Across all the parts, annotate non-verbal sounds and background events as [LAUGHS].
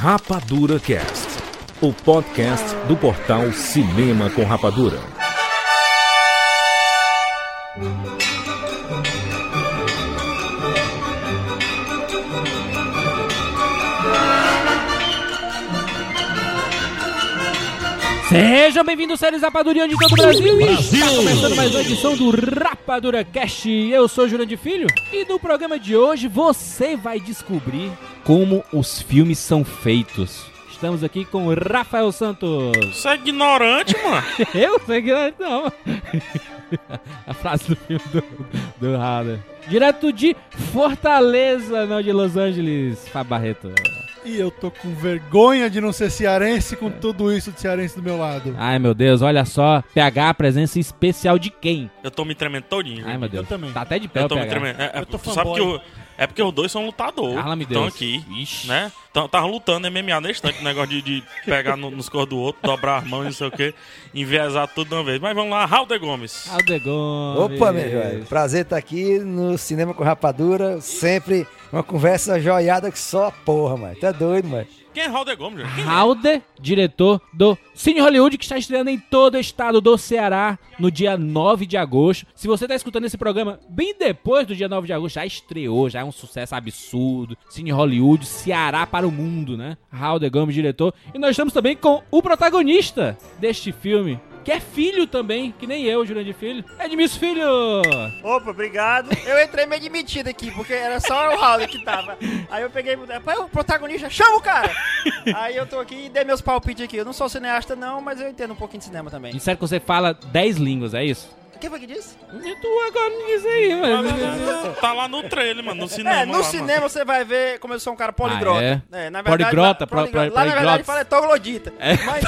Rapadura Cast, o podcast do portal Cinema com Rapadura. Sejam bem-vindos, séries Rapadurian de todo o Brasil. E está começando mais uma edição do Rapadura Cast. Eu sou Jurandir Filho e no programa de hoje você vai descobrir como os filmes são feitos. Estamos aqui com o Rafael Santos. Você é ignorante, mano. [LAUGHS] Eu sei que não. [LAUGHS] A frase do filme do, do Howard. Direto de Fortaleza, não de Los Angeles, Fábio Barreto. E eu tô com vergonha de não ser cearense com tudo isso de cearense do meu lado. Ai meu Deus, olha só. PH, presença especial de quem? Eu tô me tremendo todinho. Ai meu Deus. Eu também. Tá até de pé Eu o tô me PH. tremendo. É, é, Eu tô sabe fanboy. que o- é porque os dois são lutadores. Carla, me Estão aqui, Ixi. né? Estavam lutando MMA na estante, negócio de, de pegar no- nos corpos do outro, dobrar as mãos e não sei o que, enviesar tudo de uma vez. Mas vamos lá, Raul de Gomes. Aldegon. Opa, meu velho. Prazer estar aqui no Cinema com Rapadura. Sempre uma conversa joiada que só a porra, mano. Tá doido, mano. Quem é Raul de Gomes? é? Halder, diretor do Cine Hollywood, que está estreando em todo o estado do Ceará no dia 9 de agosto. Se você está escutando esse programa bem depois do dia 9 de agosto, já estreou, já é um sucesso absurdo. Cine Hollywood, Ceará para o mundo, né? Halder Gomes, diretor. E nós estamos também com o protagonista deste filme, que é filho também, que nem eu, Jurandir Filho. Edmilson Filho! Opa, obrigado. Eu entrei meio admitido aqui, porque era só o Raul que tava. Aí eu peguei, pai, o protagonista, chama o cara! Aí eu tô aqui e dei meus palpites aqui. Eu não sou cineasta não, mas eu entendo um pouquinho de cinema também. Disseram que você fala 10 línguas, é isso? Quem foi que disse? E tu agora não diz aí, mas... Tá lá no trailer, mano, no cinema. É, no lá, cinema você vai ver como eu sou um cara poligrota. Ah, é? na Poligrota, lá, pro- pro- Lá na verdade fala é troglodita. É, Mas,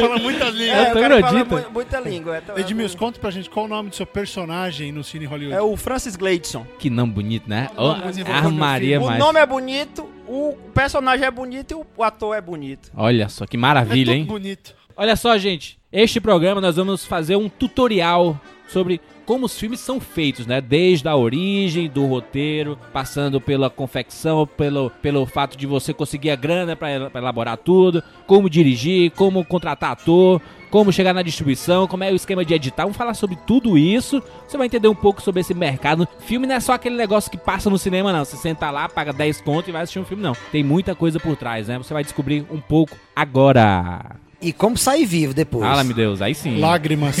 Fala muitas línguas. é, o cara fala troglodita. mu- muita língua. É, Edmilson, conta pra gente qual o nome do seu personagem no Cine Hollywood. é o Francis Gleidson. Que não bonito, né? Oh, armaria O mais. nome é bonito, o personagem é bonito e o- o ator é bonito. Olha só, que é maravilha, tudo hein? bonito. Olha só, gente. Este programa nós vamos fazer um tutorial sobre como os filmes são feitos, né? Desde a origem do roteiro, passando pela confecção, pelo, pelo fato de você conseguir a grana pra elaborar tudo, como dirigir, como contratar ator, como chegar na distribuição, como é o esquema de editar. Vamos falar sobre tudo isso. Você vai entender um pouco sobre esse mercado. Filme não é só aquele negócio que passa no cinema, não. Você senta lá, paga 10 conto e vai assistir um filme, não. Tem muita coisa por trás, né? Você vai descobrir um pouco agora. E como sair vivo depois? Fala, meu Deus, aí sim. Lágrimas.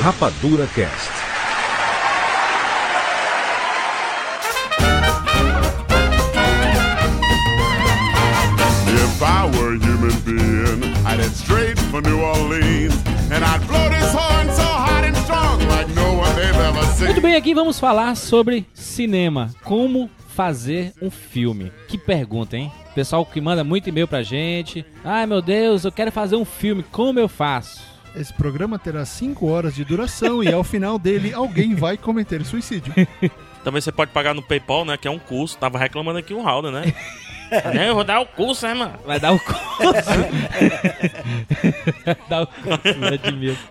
Rapadura Cast. If I were a human being, I'd head straight for New Orleans. And I'd blow this horn so hot and strong like no one they've ever seen. Muito bem, aqui vamos falar sobre cinema. Como fazer um filme? Que pergunta, hein? Pessoal que manda muito e-mail pra gente. Ai meu Deus, eu quero fazer um filme, como eu faço? Esse programa terá 5 horas de duração e ao final dele alguém vai cometer suicídio. [LAUGHS] Também você pode pagar no PayPal, né? Que é um curso. Tava reclamando aqui um Raul, né? Né? Eu vou dar o curso, né, mano? Vai dar o curso. [LAUGHS] Vai dar o curso, né, Edmilson?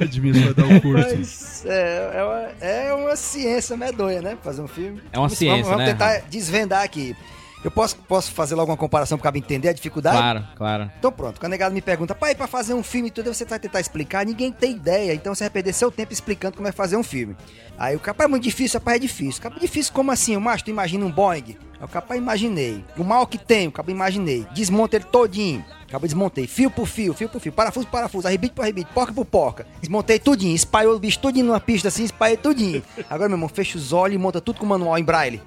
Edmilson vai dar o curso. Mas é, é, uma, é uma ciência medonha, né? Fazer um filme. É uma Vamos- ciência, vamos, né? Vamos tentar desvendar aqui. Eu posso, posso fazer logo uma comparação pra entender a dificuldade? Claro, claro. Então pronto, quando a negada me pergunta, pai, pra fazer um filme e tudo, você vai tentar explicar, ninguém tem ideia, então você vai perder seu tempo explicando como é fazer um filme. Aí o capaz é muito difícil, rapaz, é difícil. Capaz é difícil como assim? O macho, tu imagina um Boeing? O capaz imaginei. O mal que tem, o capaz imaginei. Desmonta ele todinho. Acabei desmontei, fio por fio, fio por fio, parafuso por parafuso, arrebite por arrebite, porca por porca. Desmontei tudinho, espalhou o bicho tudinho numa pista assim, espalhei tudinho. Agora, meu irmão, fecha os olhos e monta tudo com manual em braille.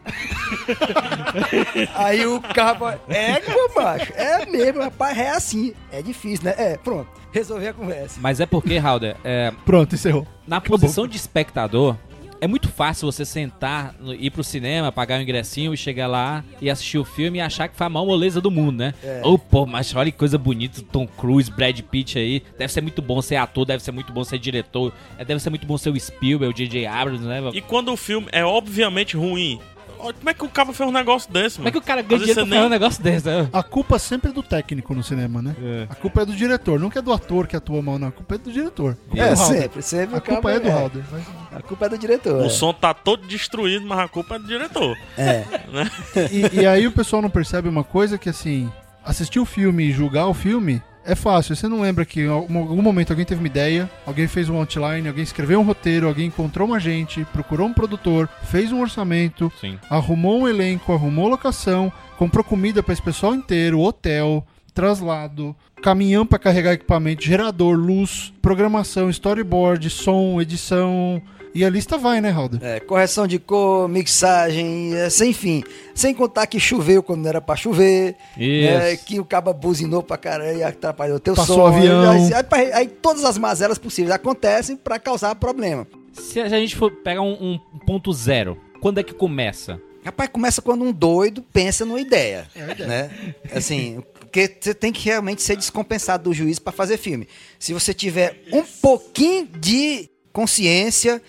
[LAUGHS] Aí o cabo, é, meu macho, é mesmo, rapaz, é assim. É difícil, né? É, pronto, resolvi a conversa. Mas é porque, Halder, é, Pronto, encerrou. na posição de espectador, é muito fácil você sentar, no- ir pro cinema, pagar um ingressinho e chegar lá e assistir o filme e achar que foi a maior moleza do mundo, né? É. Ô, pô, mas olha que coisa bonita, Tom Cruise, Brad Pitt aí. Deve ser muito bom ser ator, deve ser muito bom ser diretor, é, deve ser muito bom ser o Spielberg, o J.J. Abrams, né? E quando o filme é obviamente ruim, Como é que o cara fez um negócio desse, Como é que mano? o cara ganha dinheiro fazer um nem- negócio desse? né? A culpa sempre é do técnico no cinema, né? A culpa é do diretor, não que é do ator que atua mal, não. A culpa é do diretor. É, do Halder. sempre, sempre. A o culpa é do Halder. mas- A culpa é do diretor. O é. som tá todo destruído, mas a culpa é do diretor. É. [LAUGHS] E, e aí o pessoal não percebe uma coisa que, assim, assistir o filme e julgar o filme é fácil. Você não lembra que em algum momento alguém teve uma ideia, alguém fez um outline, alguém escreveu um roteiro, alguém encontrou um agente, procurou um produtor, fez um orçamento, Sim. arrumou um elenco, arrumou locação, comprou comida para esse pessoal inteiro, hotel, traslado, caminhão para carregar equipamento, gerador, luz, programação, storyboard, som, edição. E a lista vai, né, Halder? É, correção de cor, mixagem, é, sem fim. Sem contar que choveu quando não era pra chover. Isso. é, que o cabo buzinou pra caralho e atrapalhou teu Passou som. avião. Aí, aí- aí todas as mazelas possíveis acontecem pra causar problema. Se a gente for pegar um, um ponto zero, quando é que começa? Rapaz, começa quando um doido pensa numa ideia. Né? Assim, porque você tem que realmente ser descompensado do juiz para fazer filme. Se você tiver um pouquinho de consciência,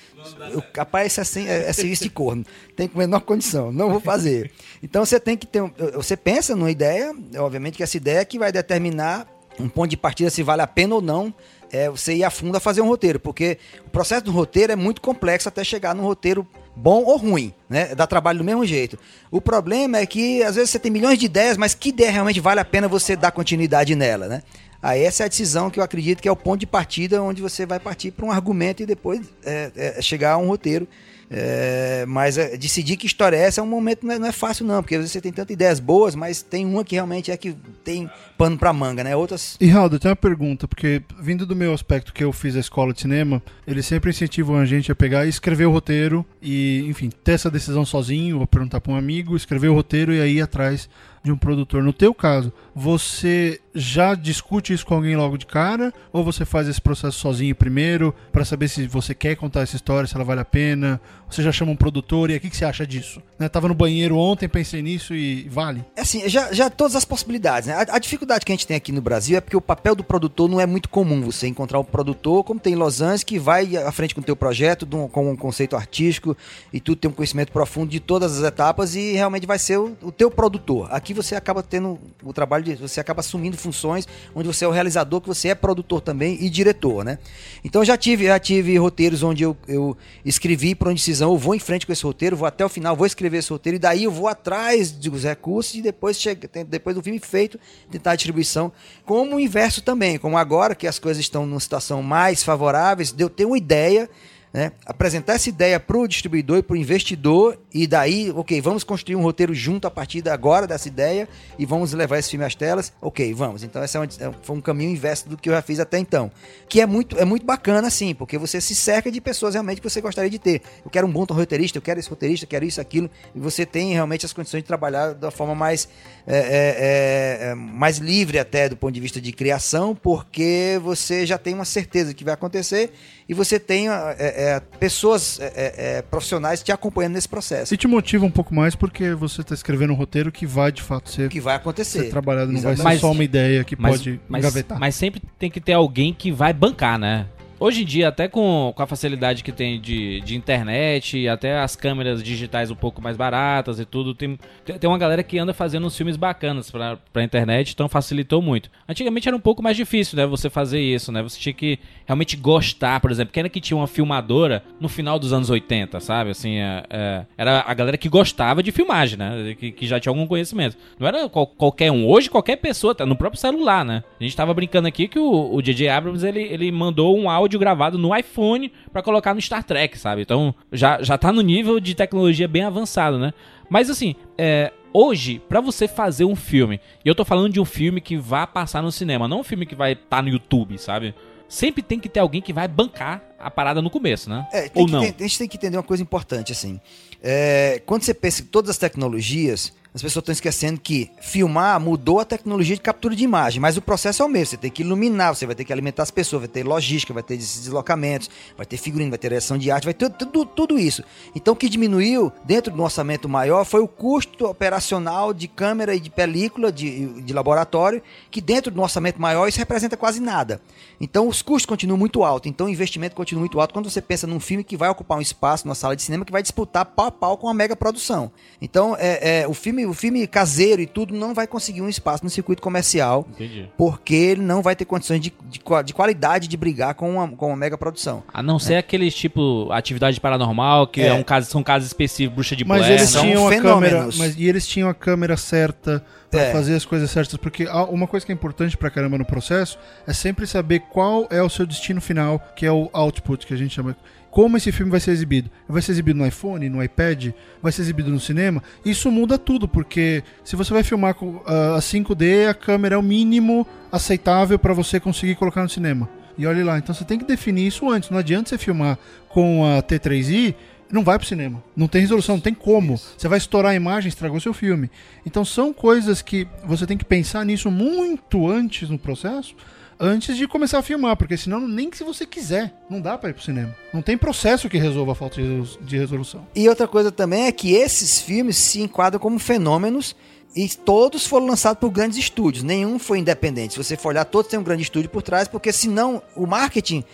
o- rapaz, isso é, assim, é, é serviço de corno. Tem com menor condição, não vou fazer. Então você tem que ter. Você pensa numa ideia, obviamente que essa ideia é que vai determinar um ponto de partida se vale a pena ou não é, você ir a fundo a fazer um roteiro, porque o processo do roteiro é muito complexo até chegar num roteiro bom ou ruim, né? Dá trabalho do mesmo jeito. O problema é que às vezes você tem milhões de ideias, mas que ideia realmente vale a pena você dar continuidade nela, né? Aí essa é a decisão que eu acredito que é o ponto de partida onde você vai partir para um argumento e depois é, é, chegar a um roteiro. É, mas é, decidir que história é essa é um momento não é, não é fácil não, porque às vezes você tem tantas ideias boas, mas tem uma que realmente é que tem pano para manga, né? Outras E Raul, eu tenho uma pergunta, porque vindo do meu aspecto que eu fiz a escola de cinema, eles sempre incentivam a gente a pegar e escrever o roteiro e, enfim, ter essa decisão sozinho, ou perguntar para um amigo, escrever o roteiro e aí ir atrás de um produtor. No teu caso, você já discute isso com alguém logo de cara ou você faz esse processo sozinho primeiro para saber se você quer contar essa história, se ela vale a pena? Você já chama um produtor e o que, que você acha disso? Né, tava no banheiro ontem, pensei nisso e vale? É Assim, já, já todas as possibilidades, né? A, a dificuldade que a gente tem aqui no Brasil é porque o papel do produtor não é muito comum. Você encontrar um produtor, como tem em Los Angeles, que vai à frente com o teu projeto, com um conceito artístico e tu tem um conhecimento profundo de todas as etapas e realmente vai ser o, o teu produtor. Aqui você acaba tendo o trabalho de. Você acaba assumindo funções onde você é o realizador, que você é produtor também e diretor, né? Então já tive, já tive roteiros onde eu, eu escrevi por uma decisão, eu vou em frente com esse roteiro, vou até o final, vou escrever esse roteiro, e daí eu vou atrás dos recursos e depois chega, depois do filme feito, tentar a distribuição. Como o inverso também, como agora que as coisas estão numa situação mais favoráveis, de eu ter uma ideia. Né? Apresentar essa ideia para o distribuidor e para o investidor, e daí, ok, vamos construir um roteiro junto a partir de agora dessa ideia e vamos levar esse filme às telas. Ok, vamos. Então, esse é um, é- foi um caminho inverso do que eu já fiz até então. Que é muito, é muito bacana, sim, porque você se cerca de pessoas realmente que você gostaria de ter. Eu quero um bom roteirista, eu quero esse roteirista, eu quero isso, aquilo, e você tem realmente as condições de trabalhar da forma mais, é, é, é, é, mais livre até do ponto de vista de criação, porque você já tem uma certeza que vai acontecer e você tem é, é, pessoas é, é, profissionais te acompanhando nesse processo. Se te motiva um pouco mais porque você está escrevendo um roteiro que vai de fato ser, O que vai acontecer. ser trabalhado, não vai ser Exatamente. só uma ideia que Mas, pode mas, engavetar. mas sempre tem que ter alguém que vai bancar, né? Hoje em dia, até com, com a facilidade que tem de, de internet, até as câmeras digitais um pouco mais baratas e tudo, tem, tem uma galera que anda fazendo uns filmes bacanas pra, pra internet, então facilitou muito. Antigamente era um pouco mais difícil, né, você fazer isso, né? Você tinha que realmente gostar, por exemplo, quem era que tinha uma filmadora no final dos anos 80, sabe? Assim, é, é, era a galera que gostava de filmagem, né? Que, que já tinha algum conhecimento. Não era qual- qualquer um. Hoje, qualquer pessoa, tá no próprio celular, né? A gente tava brincando aqui que o, o J.J. Abrams, ele, ele mandou um áudio gravado no iPhone pra colocar no Star Trek, sabe? Então, já, já tá no nível de tecnologia bem avançado, né? Mas, assim, é, hoje, pra você fazer um filme, e eu tô falando de um filme que vai passar no cinema, não um filme que vai estar no YouTube, sabe? Sempre tem que ter alguém que vai bancar a parada no começo, né? É, Ou não. ter- a gente tem que entender uma coisa importante, assim. É, quando você pensa em todas as tecnologias, as pessoas estão esquecendo que filmar mudou a tecnologia de captura de imagem, mas o processo é o mesmo. Você tem que iluminar, você vai ter que alimentar as pessoas, vai ter logística, vai ter deslocamentos, vai ter figurino, vai ter direção de arte, vai ter tudo, tudo isso. Então o que diminuiu dentro do orçamento maior foi o custo operacional de câmera e de película de, de laboratório, que dentro do orçamento maior isso representa quase nada. Então os custos continuam muito altos, então o investimento continua continua muito alto quando você pensa num filme que vai ocupar um espaço numa sala de cinema que vai disputar pau a pau com uma mega produção. Então, é, é, o, filme, o filme caseiro e tudo não vai conseguir um espaço no circuito comercial Entendi. porque ele não vai ter condições de, de, de qualidade de brigar com uma, com uma mega produção. A não ser aqueles tipo atividade paranormal, que é, É. um caso, são casos específicos, bruxa de Mas Blair. eles são tinham a fenômenos. câmera, mas e eles tinham a câmera certa pra É. fazer as coisas certas, porque há uma coisa que é importante pra caramba no processo é sempre saber qual é o seu destino final, que é o output que a gente chama. Como esse filme vai ser exibido? Vai ser exibido no iPhone, no iPad? Vai ser exibido no cinema? Isso muda tudo, porque se você vai filmar com ah, a 5D, a câmera é o mínimo aceitável pra você conseguir colocar no cinema. E olhe lá, então você tem que definir isso antes. Não adianta você filmar com a T3i não vai pro cinema. Não tem resolução, não tem como. Você vai estourar a imagem, estragou seu filme. Então são coisas que você tem que pensar nisso muito antes no processo, antes de começar a filmar, porque senão nem se você quiser, não dá pra ir pro cinema. Não tem processo que resolva a falta de resolu- de resolução. E outra coisa também é que esses filmes se enquadram como fenômenos e todos foram lançados por grandes estúdios. Nenhum foi independente. Se você for olhar, todos têm um grande estúdio por trás, porque senão o marketing,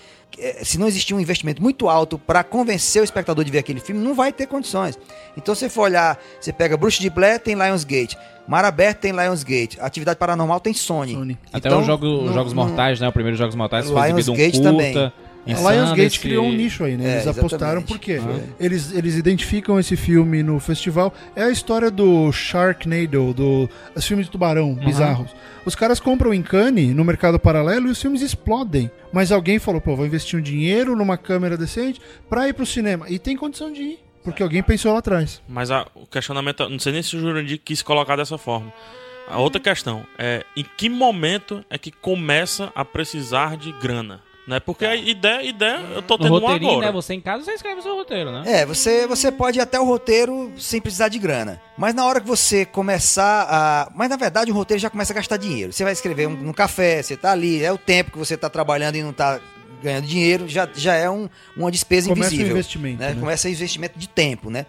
se não existir um investimento muito alto para convencer o espectador de ver aquele filme, não vai ter condições. Então, se você for olhar, você pega Bruxa de Blair, tem Lionsgate. Mar Aberto tem Lionsgate. Atividade Paranormal tem Sony. Sony. Até Então, os jogo, não- Jogos Mortais, né? O primeiro Jogos Mortais foi exibido um curta. também. A Lionsgate esse- criou um nicho aí, né? É, Eles apostaram porque Ah. eles, eles identificam esse filme no festival. É a história do Sharknado, do os filmes de tubarão bizarros. Os caras compram em Cannes, no mercado paralelo, e os filmes explodem. Mas alguém falou, pô, vou investir um dinheiro numa câmera decente pra ir pro cinema. E tem condição de ir, porque alguém pensou lá atrás. Mas a- o questionamento, não sei nem se o Jurandir quis colocar dessa forma. A outra questão é em que momento é que começa a precisar de grana? Né? Porque a ideia, ideia eu tô tendo uma roteirinho, agora. né? Você em casa, você escreve o seu roteiro, né? É, você, você pode ir até o roteiro sem precisar de grana. Mas na hora que você começar a. Mas na verdade o roteiro já começa a gastar dinheiro. Você vai escrever um, no café, você tá ali, é o tempo que você tá trabalhando e não tá ganhando dinheiro, já, já é um, uma despesa Começa o invisível. investimento, Né? né? Começa o investimento de tempo, né?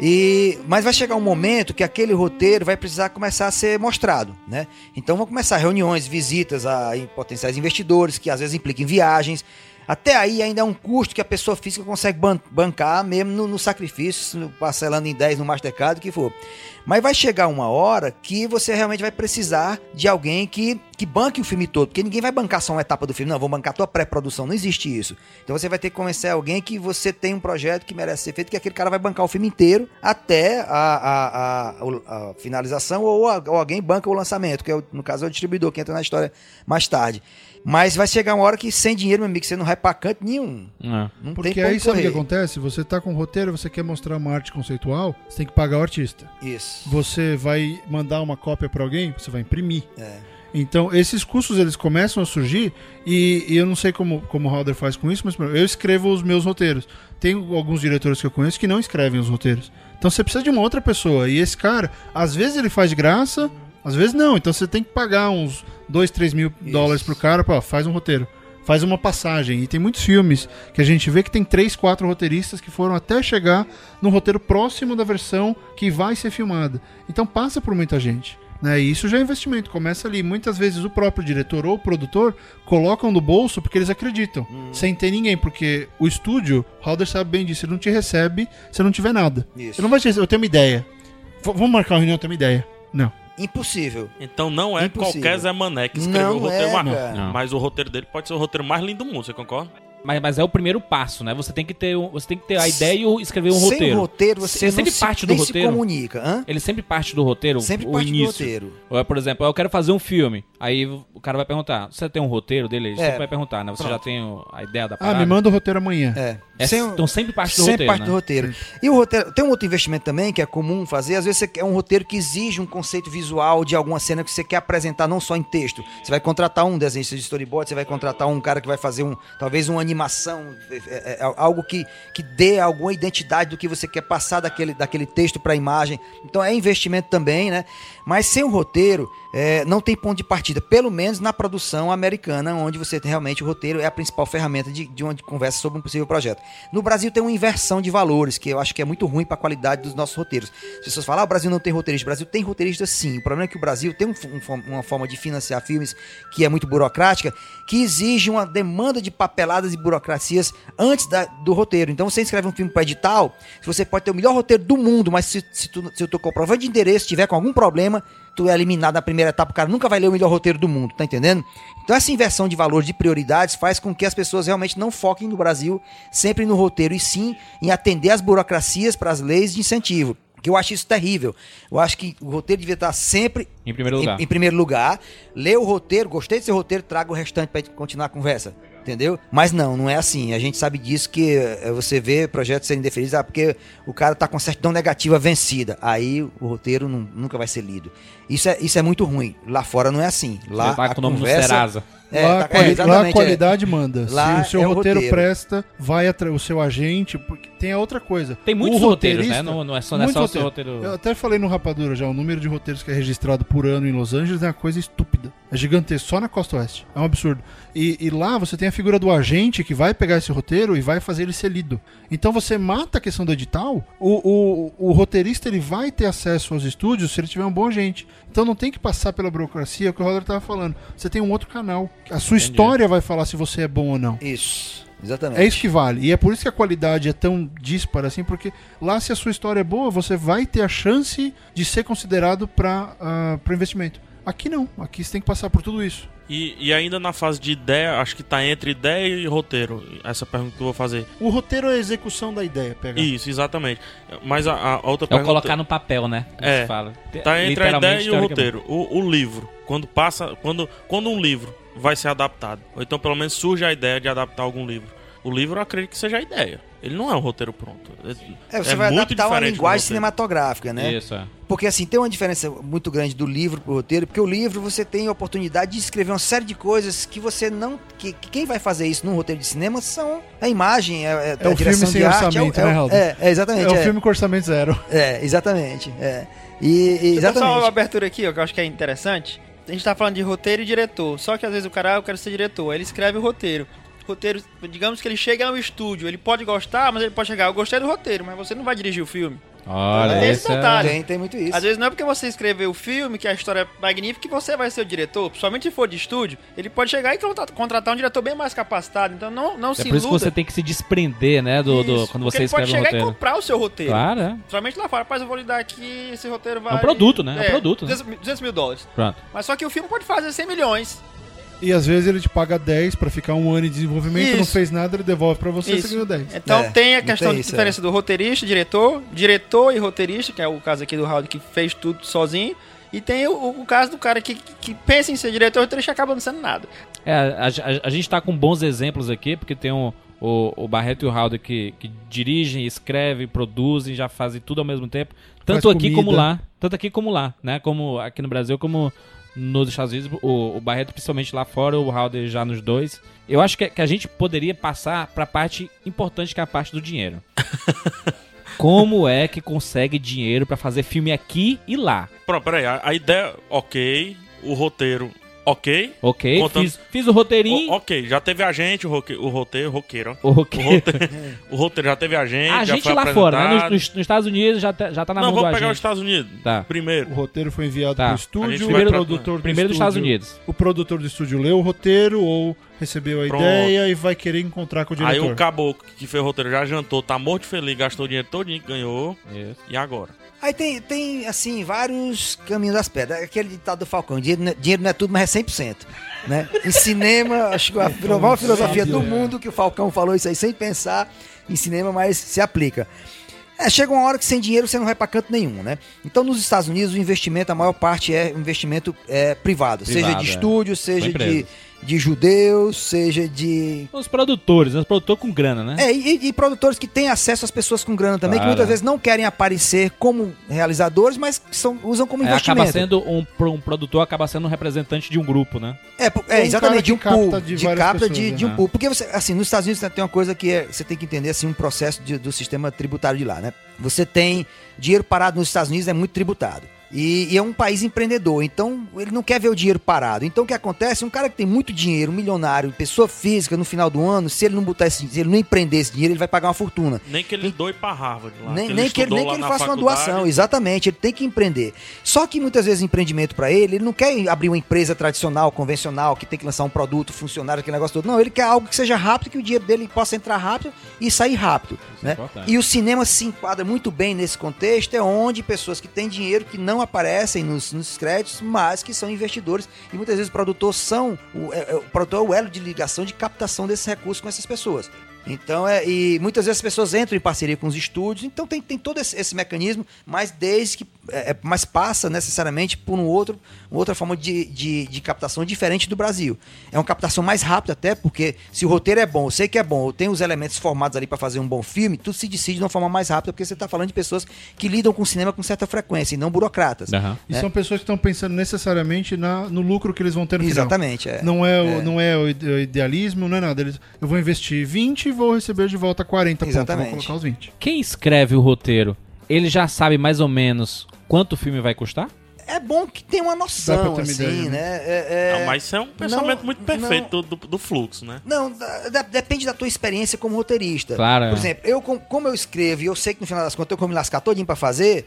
E, mas vai chegar um momento que aquele roteiro vai precisar começar a ser mostrado, né? Então vão começar reuniões, visitas a potenciais investidores, que às vezes implicam viagens. Até aí ainda é um custo que a pessoa física consegue ban- bancar mesmo no, no sacrifício, parcelando em 10 no Mastercard, o que for. Mas vai chegar uma hora que você realmente vai precisar de alguém que, que banque o filme todo, porque ninguém vai bancar só uma etapa do filme, não, vou bancar a tua pré-produção, não existe isso. Então você vai ter que convencer alguém que você tem um projeto que merece ser feito, que aquele cara vai bancar o filme inteiro até a, a, a- a finalização ou, ou alguém banca o lançamento, que é no caso é o distribuidor que entra na história mais tarde. Mas vai chegar uma hora que sem dinheiro, meu amigo, você não vai pra canto nenhum. É. Não Porque tem aí sabe o que acontece? Você tá com um roteiro, você quer mostrar uma arte conceitual, você tem que pagar o artista. Isso. Você vai mandar uma cópia pra alguém, você vai imprimir. É. Então, esses custos eles começam a surgir e, e eu não sei como, como o Halder faz com isso, mas eu escrevo os meus roteiros. Tem alguns diretores que eu conheço que não escrevem os roteiros. Então você precisa de uma outra pessoa. E esse cara, às vezes ele faz de graça, às vezes não. Então você tem que pagar uns 2, 3 mil dólares pro cara, pô, faz um roteiro. Faz uma passagem. E tem muitos filmes que a gente vê que tem três, quatro roteiristas que foram até chegar no roteiro próximo da versão que vai ser filmada. Então passa por muita gente. Né? E isso já é investimento, começa ali. Muitas vezes o próprio diretor ou o produtor colocam no bolso porque eles acreditam, sem ter ninguém, porque o estúdio, Halder sabe bem disso, ele não te recebe se não tiver nada. Isso. Ele não vai te receber, eu tenho uma ideia. V- vamos marcar uma reunião, eu tenho uma ideia. Não. Impossível. Então não é Impossível. qualquer Zé Mané que escreveu Não o roteiro é. Não. Mas o roteiro dele pode ser o roteiro mais lindo do mundo, você concorda? Mas, mas é o primeiro passo, né? Você tem que ter, um- você tem que ter a ideia e escrever um Sem roteiro. roteiro, você Ele não sempre se, parte do nem roteiro? se comunica. Hã? Ele sempre parte do roteiro, Sempre o parte do início. roteiro. Ou, por exemplo, eu quero fazer um filme. Aí o cara vai perguntar: você tem um roteiro dele? Ele É. sempre vai perguntar, né? Você já tem a ideia da Ah, parada? me manda o roteiro amanhã. É. É, Sem então sempre parte do Sempre roteiro, parte né? do roteiro. E o roteiro. Tem um outro investimento também que é comum fazer. Às vezes você quer um roteiro que exige um conceito visual de alguma cena que você quer apresentar não só em texto. Você vai contratar um desenhista de storyboard, você vai contratar um cara que vai fazer um. talvez uma animação, é, é, é, algo que, que dê alguma identidade do que você quer passar daquele, daquele texto para a imagem. Então é investimento também, né? Mas sem o roteiro, é, não tem ponto de partida. Pelo menos na produção americana, onde você tem realmente o roteiro é a principal ferramenta de, de conversa sobre um possível projeto. No Brasil tem uma inversão de valores, que eu acho que é muito ruim para a qualidade dos nossos roteiros. As pessoas falam, ah, o Brasil não tem roteirista. O Brasil tem roteirista sim. O problema é que o Brasil tem um um uma forma de financiar filmes que é muito burocrática, que exige uma demanda de papeladas e burocracias antes da- do roteiro. Então você escreve um filme para edital, você pode ter o melhor roteiro do mundo, mas se, se, tu, se o de endereço tiver com algum problema, tu é eliminado na primeira etapa, o cara nunca vai ler o melhor roteiro do mundo, tá entendendo? Então essa inversão de valor de prioridades faz com que as pessoas realmente não foquem no Brasil sempre no roteiro, e sim em atender as burocracias para as leis de incentivo. Que eu acho isso terrível. Eu acho que o roteiro devia estar sempre Em primeiro lugar. em, em primeiro lugar, lê o roteiro, gostei desse roteiro, traga o restante pra gente continuar a conversa. Entendeu? Mas não, não é assim. A gente sabe disso que eh, você vê projetos serem deferidos, ah, porque o cara tá com certidão negativa vencida. Aí o roteiro nu- nunca vai ser lido. Isso é, isso é muito ruim. Lá fora não é assim. Lá tá a com o nome no conversa- Serasa. É, lá, tá- é, lá a é. qualidade manda. Lá Se o seu é o roteiro, roteiro. presta, vai atrás o seu agente, porque tem a outra coisa. Tem muitos roteiros, né? Não, não é só, não é só o seu roteiro. roteiro. Eu até falei no Rapadura já, o número de roteiros que é registrado por ano em Los Angeles é uma coisa estúpida. É gigantesco, só na costa oeste. É um absurdo. E, e lá você tem a figura do agente que vai pegar esse roteiro e vai fazer ele ser lido. Então você mata a questão do edital, o, o, o roteirista ele vai ter acesso aos estúdios se ele tiver um bom agente. Então não tem que passar pela burocracia, é o que o Roder estava falando. Você tem um outro canal. A sua história vai falar se você é bom ou não. Isso, exatamente. É isso que vale. E é por isso que a qualidade é tão dispara assim, porque lá se a sua história é boa, você vai ter a chance de ser considerado para investimento. Aqui não. Aqui você tem que passar por tudo isso. E, e ainda na fase de ideia, acho que tá entre ideia e roteiro. Essa pergunta que eu vou fazer. O roteiro é a execução da ideia, pega. Isso, exatamente. Mas a, a outra É pergunta. colocar no papel, né? É. fala. Tá entre a ideia e o roteiro. O, o livro, quando passa, quando, quando um livro vai ser adaptado, ou então pelo menos surge a ideia de adaptar algum livro. O livro eu acredito que seja a ideia. Ele não é um roteiro pronto. É, você vai muito adaptar uma linguagem cinematográfica, né? Isso, é. Porque assim, tem uma diferença muito grande do livro pro roteiro, porque o livro você tem a oportunidade de escrever uma série de coisas que você não. Que, que quem vai fazer isso num roteiro de cinema são a imagem, é, é, É a o direção filme sem de arte. orçamento, é, o- né, é, o- Raul? é, é, exatamente. É o é, filme com orçamento zero. é, exatamente. É. E, e- dar só uma exatamente. abertura aqui, ó, que eu acho que é interessante. A gente tá falando de roteiro e diretor. Só que às vezes o cara, ah, eu quero ser diretor. Aí ele escreve o roteiro. Roteiro, digamos que ele chega ao estúdio, ele pode gostar, mas ele pode chegar, eu gostei do roteiro, mas você não vai dirigir o filme. Olha, Tem esse é... detalhe. Tem, tem muito isso. Às vezes não é porque você escreveu o filme, que a história é magnífica, que você vai ser o diretor. Principalmente se for de estúdio, ele pode chegar e contra- contratar um diretor bem mais capacitado. Então não, não É se por isso que iluda. você tem que se desprender, né? Do, do- quando você ele pode escreve um chegar e roteiro. comprar o seu roteiro. Claro, é. Principalmente lá fora, rapaz, eu vou lhe dar aqui, esse roteiro vai... É um produto, né? É um produto, né? 200, mil- 200 mil dólares. Pronto. Mas só que o filme pode fazer 100 milhões. E às vezes ele te paga 10 pra ficar um ano em desenvolvimento, não fez nada, ele devolve pra você, Isso. você ganhou 10. Então É, tem a questão tem de isso, diferença do roteirista, diretor, diretor e roteirista, que é o caso aqui do Raul que fez tudo sozinho. E tem o, o caso do cara que, que pensa em ser diretor e roteirista e acaba não sendo nada. É, a, a- a gente tá com bons exemplos aqui, porque tem um, o, o Barreto e o Halder que, que dirigem, escrevem, produzem, já fazem tudo ao mesmo tempo. Tanto Faz aqui comida. como lá. Tanto aqui como lá, né? Como aqui no Brasil, como nos Estados Unidos. O, o Barreto, principalmente lá fora, o Halder já nos dois. Eu acho que, que a gente poderia passar pra parte importante, que é a parte do dinheiro. [LAUGHS] Como é que consegue dinheiro pra fazer filme aqui e lá? Pronto, peraí. A, a ideia, ok. O roteiro, ok. Ok? Contando- Fiz, fiz o roteirinho. O- ok, já teve a gente, o, roque, o roteiro, roqueiro, ó. O O roteiro. [LAUGHS] o roteiro já teve a gente, A já gente foi lá fora, né? Nos, nos- nos Estados Unidos já tá, já tá na Não, mão do vamos pegar os. Estados Unidos. Tá. Primeiro. O roteiro foi enviado Tá. pro estúdio, vai o pra- produtor do Primeiro dos Estados Unidos. O produtor do estúdio leu o roteiro ou recebeu a Pronto. ideia e vai querer encontrar com o Aí diretor. o caboclo que fez o roteiro já jantou, tá morto feliz, gastou o dinheiro todinho que ganhou. Isso. E agora? Aí tem, tem, assim, vários caminhos das pedras. Aquele ditado do Falcão, dinheiro não é, dinheiro não é tudo, mas é 100%. Né? Em cinema, [LAUGHS] acho que a maior filosofia do mundo que o Falcão falou isso aí sem pensar em cinema, mas se aplica. É, chega uma hora que sem dinheiro você não vai pra canto nenhum, né? Então nos Estados Unidos o investimento, a maior parte é investimento é, privado, seja Privado, de é. estúdio, seja de. De judeus, seja de Os produtores, né? Os produtores com grana, né? é, e, e produtores que têm acesso às pessoas com grana também, Claro. que muitas vezes não querem aparecer como realizadores, mas que são, usam como É, investimento. acaba sendo um, um produtor, acaba sendo um representante de um grupo, né? É, é um exatamente, de um que pool, capta de de, capta pessoas, de, né? de um pool. Porque você, assim, nos Estados Unidos tem uma coisa que é- você tem que entender, assim, um processo de- do sistema tributário de lá, né? Você tem dinheiro parado nos Estados Unidos, é muito tributado. E, e é um país empreendedor, então ele não quer ver o dinheiro parado. Então o que acontece? Um cara que tem muito dinheiro, um milionário, pessoa física no final do ano, se ele não botar esse, se ele não empreender esse dinheiro, ele vai pagar uma fortuna. Nem que ele doe pra Harvard lá. Nem, que nem que ele, nem que ele faça uma faculdade. doação, exatamente. Ele tem que empreender. Só que muitas vezes empreendimento para ele, ele não quer abrir uma empresa tradicional, convencional, que tem que lançar um produto, funcionário, aquele negócio todo. Não, ele quer algo que seja rápido, que o dinheiro dele possa entrar rápido e sair rápido. Né? importante. E o cinema se enquadra muito bem nesse contexto, é onde pessoas que têm dinheiro que não aparecem nos, nos créditos, mas que são investidores. E muitas vezes o produtor são. O, é- é- o produtor é o elo de ligação de captação desses recursos com essas pessoas. Então, é, e muitas vezes as pessoas entram em parceria com os estúdios, então tem, tem todo esse, esse mecanismo, mas desde que. É, é- mas passa necessariamente por um outro, uma outra forma de, de, de captação diferente do Brasil. É uma captação mais rápida, até porque se o roteiro é bom, eu sei que é bom, eu tenho os elementos formados ali para fazer um bom filme, tudo se decide de uma forma mais rápida, porque você está falando de pessoas que lidam com o cinema com certa frequência e não burocratas. Aham. E É. são pessoas que estão pensando necessariamente na- no lucro que eles vão ter no final. Exatamente. É. Não é, o, É. não é o ide- o idealismo, não é nada. Eles, eu vou investir 20 e vou receber de volta 40 pontos. Exatamente. Vou colocar os 20. Quem escreve o roteiro, ele já sabe mais ou menos quanto o filme vai custar? É bom que tenha uma noção, assim, ideia, né? né? É- é- Ah, mas isso é um pensamento não- muito perfeito do, do, do fluxo, né? Não, da- da- depende da tua experiência como roteirista. Claro, é. Por exemplo, eu, com- como eu escrevo e eu sei que no final das contas eu vou me lascar todinho pra fazer,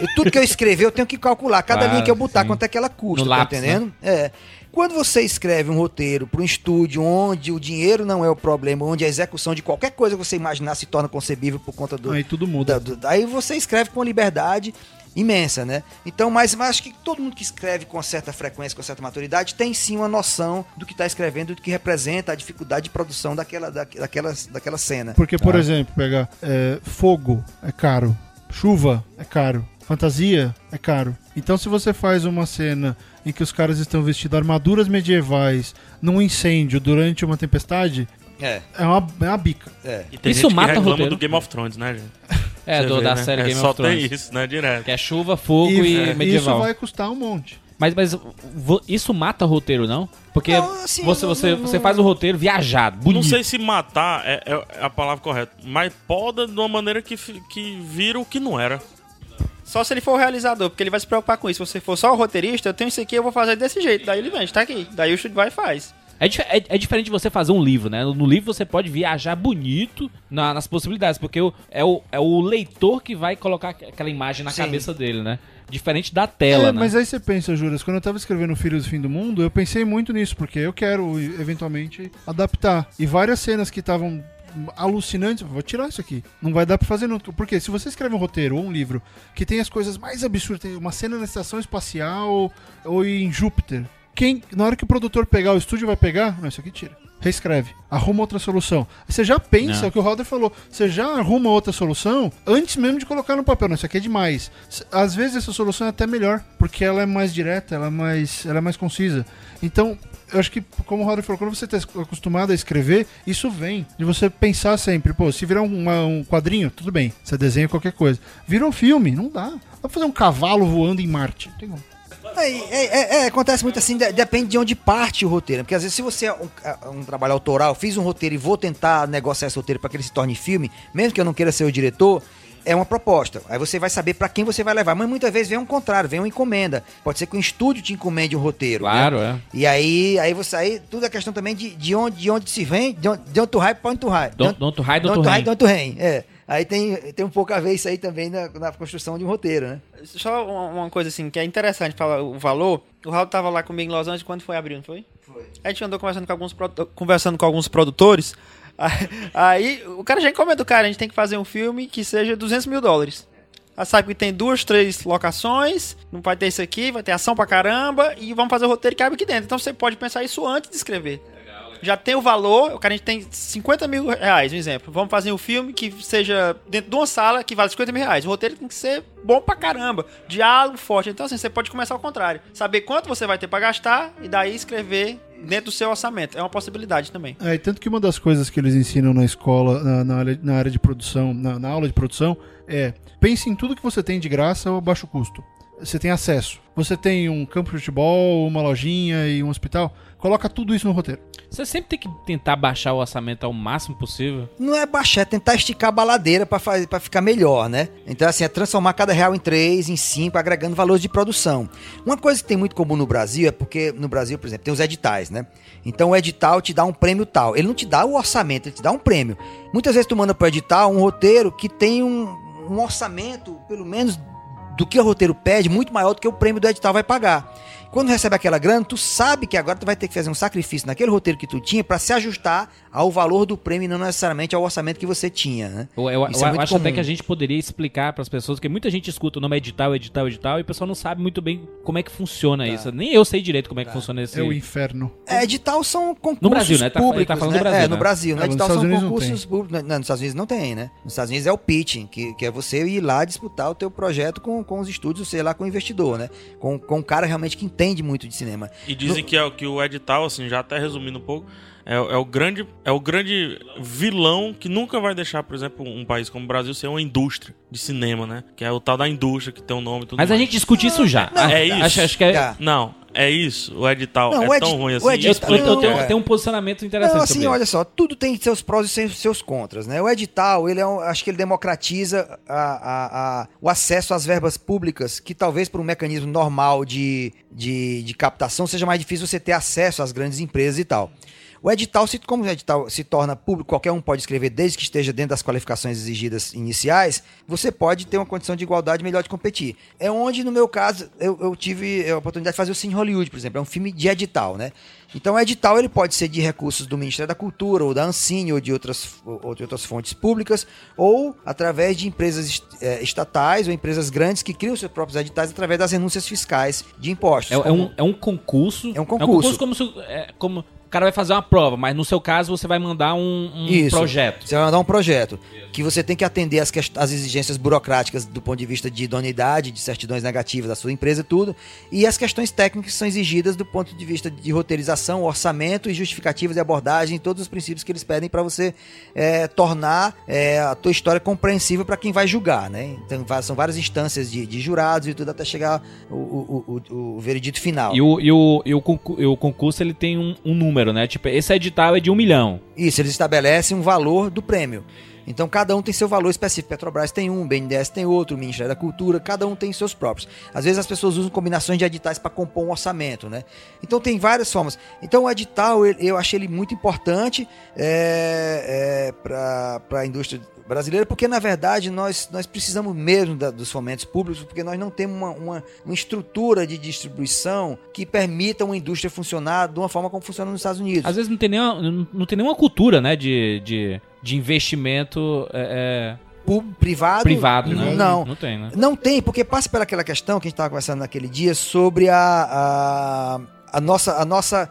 eu- tudo que eu escrever eu tenho que calcular. Cada Claro, linha que eu botar, sim. quanto é que ela custa, No tá lápis, entendendo? É. Quando você escreve um roteiro para um estúdio onde o dinheiro não é o problema, onde a execução de qualquer coisa que você imaginar se torna concebível por conta do, Aí tudo muda. da- do- aí você escreve com uma liberdade imensa, né? Então, mas, mas acho que todo mundo que escreve com certa frequência, com certa maturidade, tem sim uma noção do que está escrevendo, do que representa a dificuldade de produção daquela, da, daquela, daquela cena. Porque, por exemplo, pegar é, fogo é caro, chuva é caro, fantasia é caro. Então, se você faz uma cena em que os caras estão vestidos armaduras medievais num incêndio durante uma tempestade, É, é uma, é uma bica. é. E tem Isso gente que mata o reclama roteiro. do Game of Thrones, né, gente? É, do, vê, da né? série É, Game só of Thrones. tem isso, né, direto. Que é chuva, fogo e, é, medieval. Isso vai custar um monte. Mas, mas isso mata o roteiro, não? Porque Não, assim, você, não- você, não- você faz o roteiro viajado, bonito. Não sei se matar é, é a palavra correta, mas poda de uma maneira que, que vira o que não era. Só se ele for o realizador, porque ele vai se preocupar com isso. Se você for só o roteirista, eu tenho isso aqui, eu vou fazer desse jeito. Daí ele vende, tá aqui. Daí o chute vai e faz. É, dif- é- é diferente de você fazer um livro, né? No livro você pode viajar bonito na- nas possibilidades, porque o- é, o, é o leitor que vai colocar aqu- aquela imagem na Sim. cabeça dele, né? Diferente da tela, É, né? Mas aí você pensa, Juras, quando eu tava escrevendo Filhos do Fim do Mundo, eu pensei muito nisso, porque eu quero eventualmente adaptar. E várias cenas que estavam alucinantes, vou tirar isso aqui. Não vai dar pra fazer nunca. Porque se você escreve um roteiro ou um livro que tem as coisas mais absurdas, tem uma cena na estação espacial ou em Júpiter, quem, na hora que o produtor pegar, o estúdio vai pegar, não, isso aqui tira. Reescreve, arruma outra solução. Você já pensa Não. o que o Roder falou, você já arruma outra solução antes mesmo de colocar no papel. Não, isso aqui é demais. Às vezes essa solução é até melhor, porque ela é mais direta, ela é mais, ela é mais concisa. Então, eu acho que, como o Roder falou, quando você está acostumado a escrever, isso vem de você pensar sempre, pô, se virar uma- um quadrinho, tudo bem, você desenha qualquer coisa. Vira um filme, não dá. Dá pra fazer um cavalo voando em Marte. Não tem como. É, é, é, acontece muito assim, de- depende de onde parte o roteiro. Porque às vezes, se você é um, é um trabalho autoral, fiz um roteiro e vou tentar negociar esse roteiro para que ele se torne filme, mesmo que eu não queira ser o diretor, é uma proposta. Aí você vai saber para quem você vai levar. Mas muitas vezes vem um contrário, vem uma encomenda. Pode ser que um estúdio te encomende um roteiro. né? Claro, é. E aí, aí você aí, tudo é questão também de, de, onde, de onde se vem, de onde, de onde tu vai pra onde tu vai. Don't- don't to hide, don't Don't to hide, hang. don't. É. Aí tem, tem um pouco a ver isso aí também na, na construção de um roteiro, né? Só uma, uma coisa assim, que é interessante falar o valor. O Raul tava lá comigo em Los Angeles quando foi abril, não foi? Foi. A gente andou conversando com alguns, conversando com alguns produtores. Aí, aí o cara já encomenda o cara, a gente tem que fazer um filme que seja 200 mil dólares. Aí sabe que tem duas, três locações, não vai ter isso aqui, vai ter ação pra caramba, e vamos fazer o roteiro que cabe aqui dentro. Então você pode pensar isso antes de escrever. Já tem o valor, o cara a gente tem 50 mil reais, um exemplo. Vamos fazer um filme que seja dentro de uma sala que vale 50 mil reais. O roteiro tem que ser bom pra caramba, diálogo forte. Então assim, você pode começar ao contrário. Saber quanto você vai ter pra gastar e daí escrever dentro do seu orçamento. É uma possibilidade também. É, tanto que uma das coisas que eles ensinam na escola, na, na área, na área de produção, na, na aula de produção, é pense em tudo que você tem de graça ou a baixo custo. Você tem acesso. Você tem um campo de futebol, uma lojinha e um hospital. Coloca tudo isso no roteiro. Você sempre tem que tentar baixar o orçamento ao máximo possível. Não é baixar, é tentar esticar a baladeira para ficar melhor, né? Então assim, é transformar cada real em três, em cinco, agregando valores de produção. Uma coisa que tem muito comum no Brasil é porque no Brasil, por exemplo, tem os editais, né? Então o edital te dá um prêmio tal. Ele não te dá o orçamento, ele te dá um prêmio. Muitas vezes tu manda pro edital um roteiro que tem um, um orçamento, pelo menos do que o roteiro pede, muito maior do que o prêmio do edital vai pagar. Quando recebe aquela grana, tu sabe que agora tu vai ter que fazer um sacrifício naquele roteiro que tu tinha para se ajustar ao valor do prêmio e não necessariamente ao orçamento que você tinha, né? Eu, eu- eu é muito acho até comum. que a gente poderia explicar para as pessoas, porque muita gente escuta o nome edital, edital, edital, e o pessoal não sabe muito bem como é que funciona isso. Nem eu sei direito como é que funciona esse. É o inferno. É, edital são concursos No Brasil, né? Tá- ele públicos, tá falando né? do Brasil, É, no né? Brasil. É, nos edital são concursos públicos. Não, nos Estados Unidos não tem, né? Nos Estados Unidos é o pitching, que, que é você ir lá disputar o teu projeto com, com os estúdios, sei lá, com o investidor, né? Com, com um cara realmente que entende muito de cinema. E dizem que, é, o- que o edital, assim, já até resumindo um pouco, é, o- é o grande, é o grande vilão que nunca vai deixar, por exemplo, um país como o Brasil ser uma indústria de cinema, né? Que é o tal da indústria que tem um nome e tudo Mas a mais. gente discute isso já. Não, Ah, é isso. Acho, acho que é. Não, é isso. O edital Não, é o edi- tão ruim assim. Edital- eu- eu tenho, é. tenho um posicionamento interessante Não, assim, sobre olha isso. só, tudo tem seus prós e seus, seus contras, né? O edital, ele é um, acho que ele democratiza a- a- a- o acesso às verbas públicas, que talvez por um mecanismo normal de, de, de captação seja mais difícil você ter acesso às grandes empresas e tal. O edital, se, como o edital se torna público, qualquer um pode escrever desde que esteja dentro das qualificações exigidas iniciais, você pode ter uma condição de igualdade melhor de competir. É onde, no meu caso, eu, eu tive a oportunidade de fazer o Cine Hollywood, por exemplo. É um filme de edital, né? Então, o edital ele pode ser de recursos do Ministério da Cultura, ou da Ancine, ou de outras, ou de outras fontes públicas, ou através de empresas eh, estatais ou empresas grandes que criam seus próprios editais através das renúncias fiscais de impostos. É, é como- um, é um concurso. É um concurso. como se. É, como cara vai fazer uma prova, mas no seu caso você vai mandar um, um Isso. projeto. Você vai mandar um projeto que você tem que atender às, quest- às exigências burocráticas do ponto de vista de idoneidade, de certidões negativas da sua empresa e tudo, e as questões técnicas que são exigidas do ponto de vista de roteirização, orçamento e justificativas de abordagem, todos os princípios que eles pedem para você é, tornar é, a tua história compreensível para quem vai julgar, né? Então são várias instâncias de, de jurados e tudo até chegar o, o, o- o veredito final. E o, e o, e e o concurso ele tem um, um número, né? Tipo, esse edital é de um milhão. Isso, eles estabelecem um valor do prêmio. Então cada um tem seu valor específico. Petrobras tem um, BNDES tem outro, Ministério da Cultura, cada um tem seus próprios. Às vezes as pessoas usam combinações de editais para compor um orçamento, né? Então tem várias formas. Então o edital eu achei ele muito importante é, para a indústria brasileira, porque na verdade nós, nós precisamos mesmo da- dos fomentos públicos, porque nós não temos uma, uma, uma estrutura de distribuição que permita uma indústria funcionar de uma forma como funciona nos Estados Unidos. Às vezes não tem nenhuma, não, não tem nenhuma cultura, né? De, de, de investimento é, Pu- privado, é, privado, né? Não. Não tem, né? Não tem, porque passa pela aquela questão que a gente estava conversando naquele dia sobre a, a, a nossa. A nossa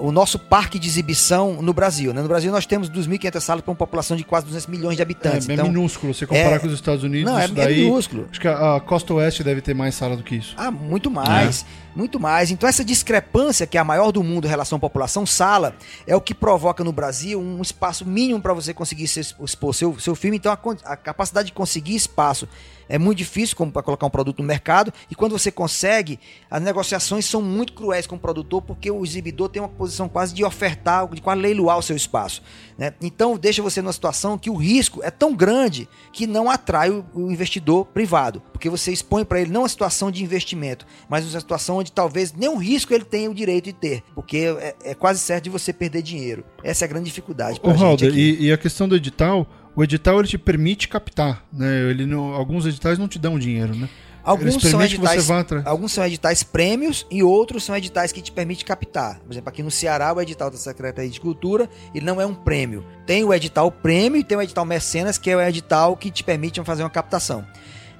o nosso parque de exibição no Brasil. Né? No Brasil nós temos 2.500 salas para uma população de quase 200 milhões de É, habitantes. é então, minúsculo. Se comparar é- com os Estados Unidos, não, é, isso é daí. minúsculo. Acho que a, a Costa Oeste deve ter mais sala do que isso. Ah, muito mais, muito mais. Então essa discrepância, que é a maior do mundo em relação à população sala, é o que provoca no Brasil um espaço mínimo para você conseguir se expor seu, seu filme. Então a, a capacidade de conseguir espaço é muito difícil para colocar um produto no mercado. E quando você consegue, as negociações são muito cruéis com o produtor, porque o exibidor tem uma posição quase de ofertar, de quase leiloar o seu espaço. né? Então deixa você numa situação que o risco é tão grande que não atrai o, o investidor privado, porque você expõe para ele não uma situação de investimento, mas uma situação onde talvez nenhum risco ele tenha o direito de ter, porque é, é quase certo de você perder dinheiro. Essa é a grande dificuldade. Ô, Halder, e, e a questão do edital, o edital ele te permite captar, né? Ele não, alguns editais não te dão dinheiro, né? Alguns são editais. Alguns são editais prêmios e outros são editais que te permitem captar. Por exemplo, aqui no Ceará, o edital da Secretaria de Cultura, ele não é um prêmio. Tem o edital prêmio e tem o edital mecenas, que é o edital que te permite fazer uma captação.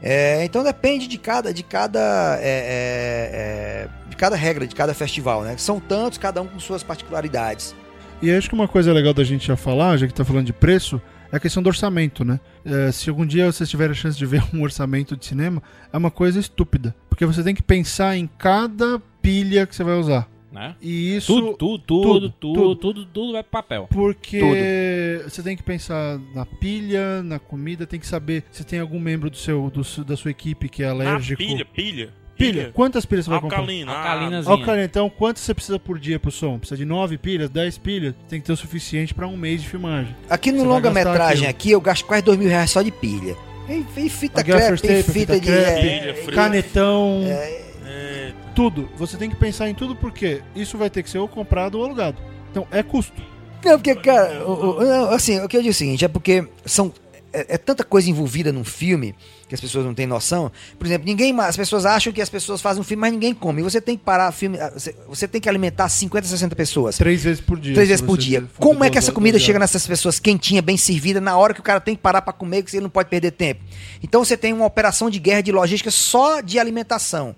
É, então depende de cada, de cada, é, é, é, de cada regra, de cada festival, né? São tantos, cada um com suas particularidades. E acho que uma coisa legal da gente já falar, já que tá falando de preço, é a questão do orçamento, né? É, se algum dia vocês tiverem a chance de ver [LAUGHS] um orçamento de cinema, é uma coisa estúpida. Porque você tem que pensar em cada pilha que você vai usar. né? E isso. Tudo, tudo, tudo, tudo, tudo, tudo. tudo, tudo, vai pro papel. Porque você tem que pensar na pilha, na comida, tem que saber se tem algum membro do seu, do da sua equipe que é alérgico. pilha, pilha. Pilha. Quantas pilhas você vai comprar? Alcalina. Alcalinazinha. Alcalina, então quanto você precisa por dia pro som? Precisa de 9 pilhas, 10 pilhas? Tem que ter o suficiente pra um mês de filmagem. Aqui no longa-metragem aqui, eu gasto quase dois mil reais só de pilha. E, e fita gaffer crepe, tape, fita fita de... crepe, é. Canetão, Eita. tudo. Você tem que pensar em tudo porque isso vai ter que ser ou comprado ou alugado. Então é custo. Não, porque, cara, o- o- não, assim, o que eu digo é o seguinte, é porque são. É, é tanta coisa envolvida num filme que as pessoas não têm noção. Por exemplo, ninguém. As pessoas acham que as pessoas fazem um filme, mas ninguém come. E você tem que parar filme. ah, Você, tem que alimentar 50, 60 pessoas. Três vezes por dia. Três vezes por dia. Como é que essa comida chega nessas pessoas quentinha, bem servida, na hora que o cara tem que parar pra comer, que ele não pode perder tempo? Então você tem uma operação de guerra de logística só de alimentação.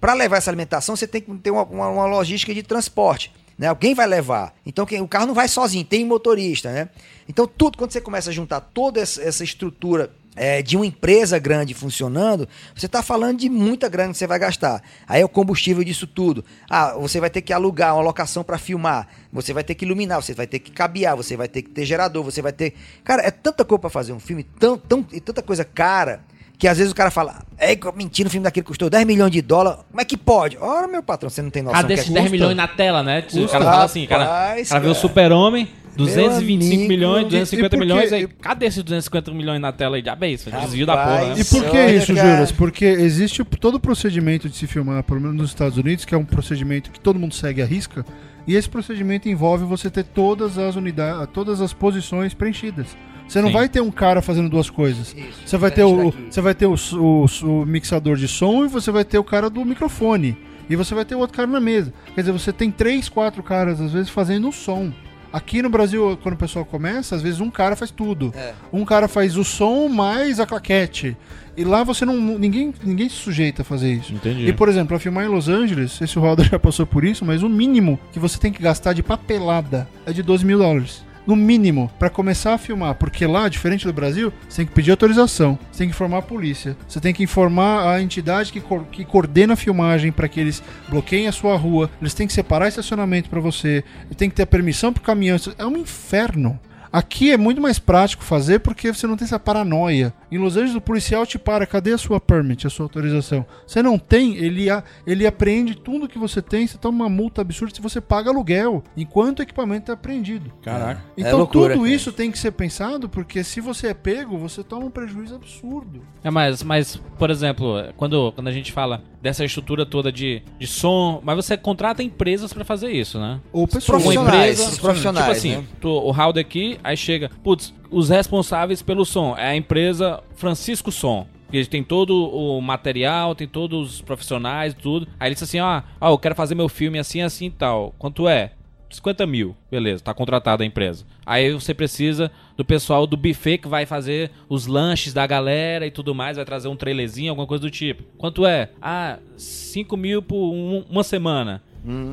Para levar essa alimentação, você tem que ter uma, uma- uma logística de transporte. Né? Alguém vai levar. Então quem- o carro não vai sozinho, tem motorista. Né? Então, tudo, quando você começa a juntar toda essa estrutura é, de uma empresa grande funcionando, você está falando de muita grana que você vai gastar. Aí é o combustível disso tudo. Ah, você vai ter que alugar uma locação para filmar, você vai ter que iluminar, você vai ter que cabear, você vai ter que ter gerador, você vai ter. Cara, é tanta coisa para fazer um filme, tão, tão, e tanta coisa cara. Que às vezes o cara fala, é mentira, o filme daquele custou 10 milhões de dólares. Como é que pode? Ora, meu patrão, você não tem noção. Cadê que é esses 10 custa? milhões na tela, né? O Custa, cara fala assim, cara, rapaz, cara vê o cara. super-homem, 225 amigo, milhões, e- 250 e por quê? milhões, aí E- cadê esses 250 milhões na tela aí? Isso, Rapaz, desvio da porra, né? E por que Olha, isso, cara. Juras? Porque existe todo o procedimento de se filmar, pelo menos nos Estados Unidos, que é um procedimento que todo mundo segue à risca, e esse procedimento envolve você ter todas as unidades, todas as posições preenchidas. Você não Sim. vai ter um cara fazendo duas coisas. Isso, Você vai ter, o, você vai ter o, o- o mixador de som e você vai ter o cara do microfone. E você vai ter o outro cara na mesa. Quer dizer, você tem três, quatro caras, às vezes, fazendo o som. Aqui no Brasil, quando o pessoal começa, às vezes um cara faz tudo. É. Um cara faz o som mais a claquete. E lá você não. Ninguém, ninguém se sujeita a fazer isso. Entendi. E, por exemplo, pra filmar em Los Angeles, sei se o Roda já passou por isso, mas o mínimo que você tem que gastar de papelada é de 12 mil dólares. No mínimo, pra começar a filmar. Porque lá, diferente do Brasil, você tem que pedir autorização, você tem que informar a polícia, você tem que informar a entidade que, cor- que coordena a filmagem pra que eles bloqueiem a sua rua, eles têm que separar estacionamento pra você, tem que ter permissão pro caminhão. É um inferno. Aqui é muito mais prático fazer porque você não tem essa paranoia. Em Los Angeles, o policial te para, cadê a sua permit, a sua autorização? Você não tem, ele, a- ele apreende tudo que você tem, você toma uma multa absurda se você paga aluguel, enquanto o equipamento é apreendido. Caraca. É Então loucura, tudo cara. isso tem que ser pensado, porque se você é pego, você toma um prejuízo absurdo. É, mas, mas, por exemplo, quando, quando a gente fala dessa estrutura toda de, de som, mas você contrata empresas pra fazer isso, né? Ou pessoas. Profissionais, empresa, profissionais, tipo assim, né? tu- o Howard aqui, aí chega, putz, os responsáveis pelo som é a empresa Francisco Som. Que eles têm todo o material, tem todos os profissionais, tudo. Aí ele disse assim, ó, ó, eu quero fazer meu filme assim, assim e tal. Quanto é? 50 mil. Beleza, tá contratada a empresa. Aí você precisa do pessoal do buffet que vai fazer os lanches da galera e tudo mais, vai trazer um trailerzinho, alguma coisa do tipo. Quanto é? Ah, 5 mil por um- uma semana.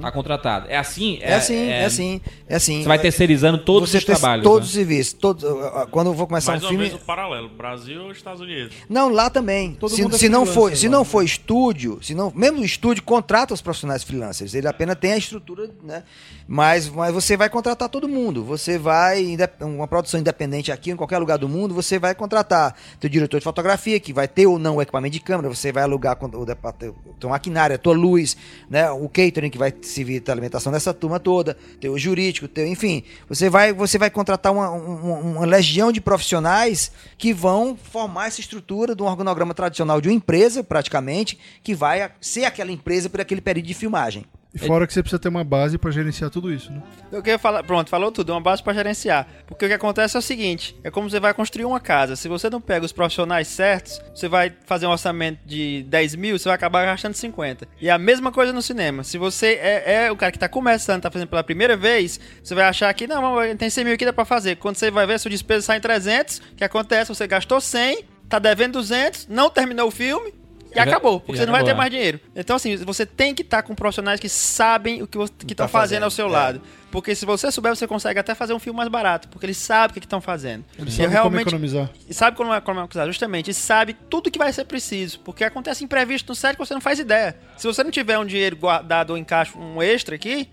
Tá contratado. É assim? Hum. É assim, é, assim, é assim. Você vai terceirizando todos Você os trabalhos. Todos né? os serviços. Todos, quando eu vou começar Mais um filme. vez o paralelo, Brasil ou Estados Unidos. Não, lá também. Todo se mundo é se não for, se lá, não né? for estúdio, se não, mesmo o estúdio contrata os profissionais freelancers. Ele apenas tem a estrutura, né? Mas, mas você vai contratar todo mundo. Você vai uma produção independente aqui em qualquer lugar do mundo, você vai contratar teu diretor de fotografia que vai ter ou não o equipamento de câmera. Você vai alugar o depart- tua maquinária, tua luz, né? O catering que vai servir a alimentação dessa turma toda, teu jurídico, teu, enfim, você vai você vai contratar uma, um- uma legião de profissionais que vão formar essa estrutura de um organograma tradicional de uma empresa, praticamente, que vai ser aquela empresa por aquele período de filmagem. E fora que você precisa ter uma base pra gerenciar tudo isso, né? Eu queria falar, pronto, falou tudo, uma base pra gerenciar. Porque o que acontece é o seguinte: é como você vai construir uma casa. Se você não pega os profissionais certos, você vai fazer um orçamento de 10 mil, você vai acabar gastando 50. E é a mesma coisa no cinema. Se você é, é o cara que tá começando, tá fazendo pela primeira vez, você vai achar que não, tem 100 mil aqui dá pra fazer. Quando você vai ver, sua despesa sai em 300, o que acontece? Você gastou 100, tá devendo 200, não terminou o filme. E acabou, porque já você não vai ter mais dinheiro. Então, assim, você tem que estar com profissionais que sabem o que estão Tá fazendo ao fazendo, seu é. lado. Porque se você souber, você consegue até fazer um filme mais barato, porque eles sabem o que estão fazendo. Eles E sabem realmente como economizar. e sabe como é como economizar, justamente, e sabe tudo que vai ser preciso, porque acontece imprevisto no set que você não faz ideia. Se você não tiver um dinheiro guardado ou em caixa, um extra aqui,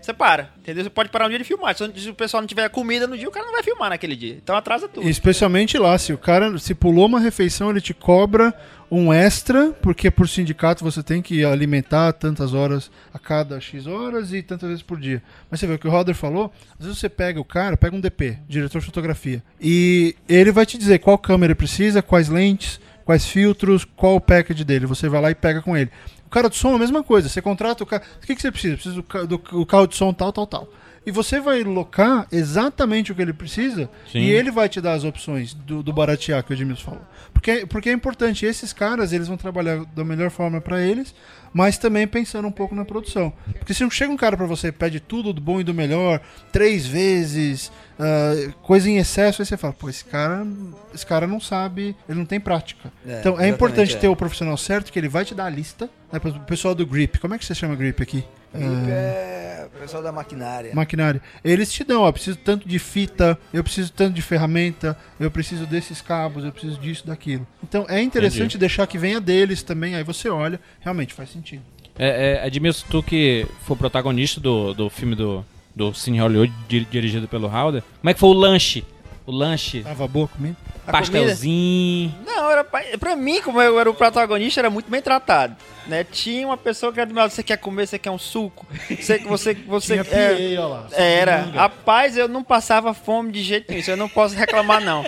Você para, entendeu? Você pode parar um dia de filmar. Se se o pessoal não tiver comida no dia, o cara não vai filmar naquele dia. Então atrasa tudo. Especialmente lá, se o cara se pulou uma refeição, ele te cobra um extra, porque por sindicato você tem que alimentar tantas horas a cada X horas e tantas vezes por dia. Mas você vê o que o Roder falou, às vezes você pega o cara, pega um DP, diretor de fotografia, e ele vai te dizer qual câmera precisa, quais lentes, quais filtros, qual o package dele. Você vai lá e pega com ele. O cara de som é a mesma coisa. Você contrata o cara. O que, que você precisa? Precisa do, do, do carro de som tal, tal, tal. E você vai locar exatamente o que ele precisa Sim. e ele vai te dar as opções do, do baratear que o Edmilson falou. Porque, porque é importante, esses caras eles vão trabalhar da melhor forma para eles, mas também pensando um pouco na produção. Porque se não chega um cara para você e pede tudo do bom e do melhor, três vezes, ah, coisa em excesso, aí você fala, pô, esse cara, esse cara não sabe, ele não tem prática. É, então é importante é. ter o profissional certo, que ele vai te dar a lista. Né, pro pessoal do Grip, como é que você chama Grip aqui? É o pessoal da maquinária. maquinário. Eles te dão, ó, eu preciso tanto de fita, eu preciso tanto de ferramenta, eu preciso desses cabos, eu preciso disso, daquilo. Então é interessante Entendi. deixar que venha deles também, aí você olha, realmente faz sentido. É, é, Edmilson, tu que foi protagonista do, do filme do, do Cine Hollywood, di- dirigido pelo Howder, como é que foi o lanche? O lanche, Tava boa comida? A pastelzinho... Não, era pra, pra mim, como eu era o protagonista, era muito bem tratado. Né? Tinha uma pessoa que era do meu lado, você quer comer, você quer um suco, você, você, [LAUGHS] você Tinha é, PA, ó lá. Era. Rapaz, eu não passava fome de jeito nenhum. Isso eu não posso reclamar, não.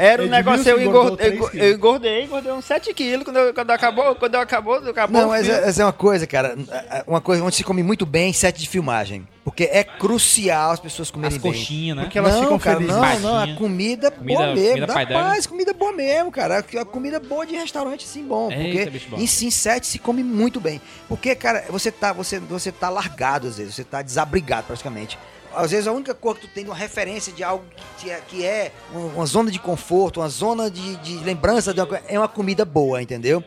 Era um negócio, eu engordei, eu, eu engordei, engordei uns 7 quilos quando, eu- quando acabou, quando eu acabou, acabou Não, mas é, mas é uma coisa, cara. Uma coisa onde se come muito bem set de filmagem. Porque é crucial as pessoas comerem As bem. coxinhas, né? Porque elas não, ficam cara, felizes. Não, não, a comida, Comida- boa mesmo. comida dá paz, comida boa mesmo, cara. A comida boa de restaurante, sim, bom. Eita, porque bom. em sim set se come muito bem. Porque, cara, você tá, você, você tá largado às vezes, você tá desabrigado praticamente. Às vezes a única coisa que tu tem uma referência de algo que é, que é uma, zona de conforto, uma zona de, de lembrança de uma é uma comida boa, entendeu?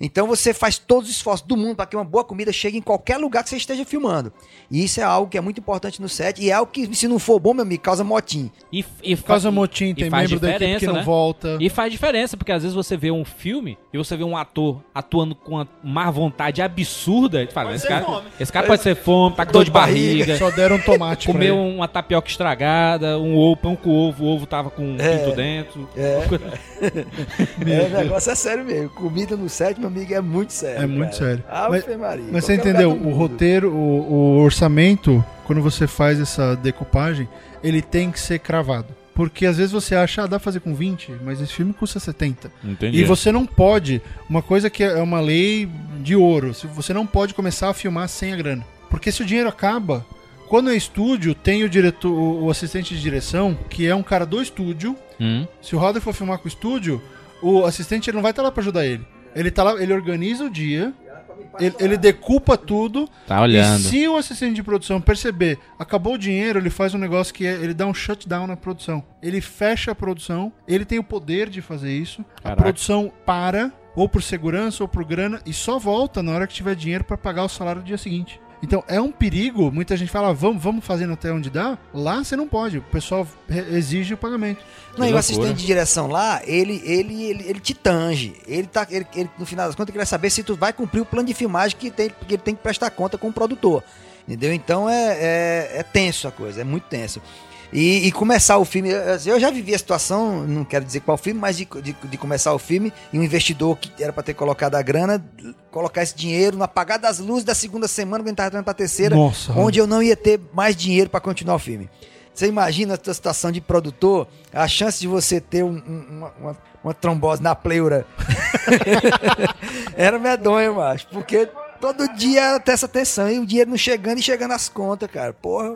Então você faz todos os esforços do mundo para que uma boa comida chegue em qualquer lugar que você esteja filmando. E isso é algo que é muito importante no set e é algo que, se não for bom, meu amigo, causa motim. E, e causa motim, tem membro da equipe que diferença, não né? volta. E faz diferença, porque às vezes você vê um filme e você vê um ator atuando com uma má vontade absurda, e fala, Pode esse cara, fome. esse cara pode ser fome, tá com dor de barriga, Só deram um tomate pra comeu ele. uma tapioca estragada, um ovo, pão com ovo, o ovo tava com um É. pinto dentro. É. [LAUGHS] É, o negócio é sério mesmo. Comida no set, meu amigo, é muito sério. É muito cara. sério. Mas- Maria. Mas você entendeu, o roteiro, o, o orçamento, quando você faz essa decupagem, ele tem que ser cravado. Porque às vezes você acha, ah, dá pra fazer com 20, mas esse filme custa 70. Entendi. E você não pode, uma coisa que é uma lei de ouro, se você não pode começar a filmar sem a grana. Porque se o dinheiro acaba, quando é estúdio, tem o diretor, o o assistente de direção, que é um cara do estúdio. Hum, Se o Roder for filmar com o estúdio, o assistente ele não vai estar lá pra ajudar ele. Ele tá lá, ele organiza o dia, ele, ele decupa tudo. tá olhando. E se o assistente de produção perceber, acabou o dinheiro, ele faz um negócio que é, ele dá um shutdown na produção. Ele fecha a produção, ele tem o poder de fazer isso. A Caraca. produção para, ou por segurança ou por grana, e só volta na hora que tiver dinheiro pra pagar o salário do dia seguinte. Então é um perigo, muita gente fala, "Ah, vamos, vamos fazendo até onde dá. Lá você não pode, o pessoal exige o pagamento. Não, e o assistente de direção lá, ele, ele, ele, ele te tange. Ele tá, ele, ele, no final das contas, ele quer saber se tu vai cumprir o plano de filmagem que, tem, que ele tem que prestar conta com o produtor. Entendeu? Então é, é, é tenso a coisa, é muito tenso. E, e começar o filme, eu já vivi a situação, não quero dizer qual filme, mas de, de, de começar o filme e um investidor que era para ter colocado a grana, colocar esse dinheiro no apagar das luzes da segunda semana, quando a gente tava entrando pra terceira, Nossa, onde eu não ia ter mais dinheiro para continuar o filme. Você imagina a tua situação de produtor, a chance de você ter um- um- uma, uma- uma trombose na pleura. [LAUGHS] Era medonho, macho. Porque todo dia era essa tensão. E o dinheiro não chegando e chegando as contas, cara. Porra.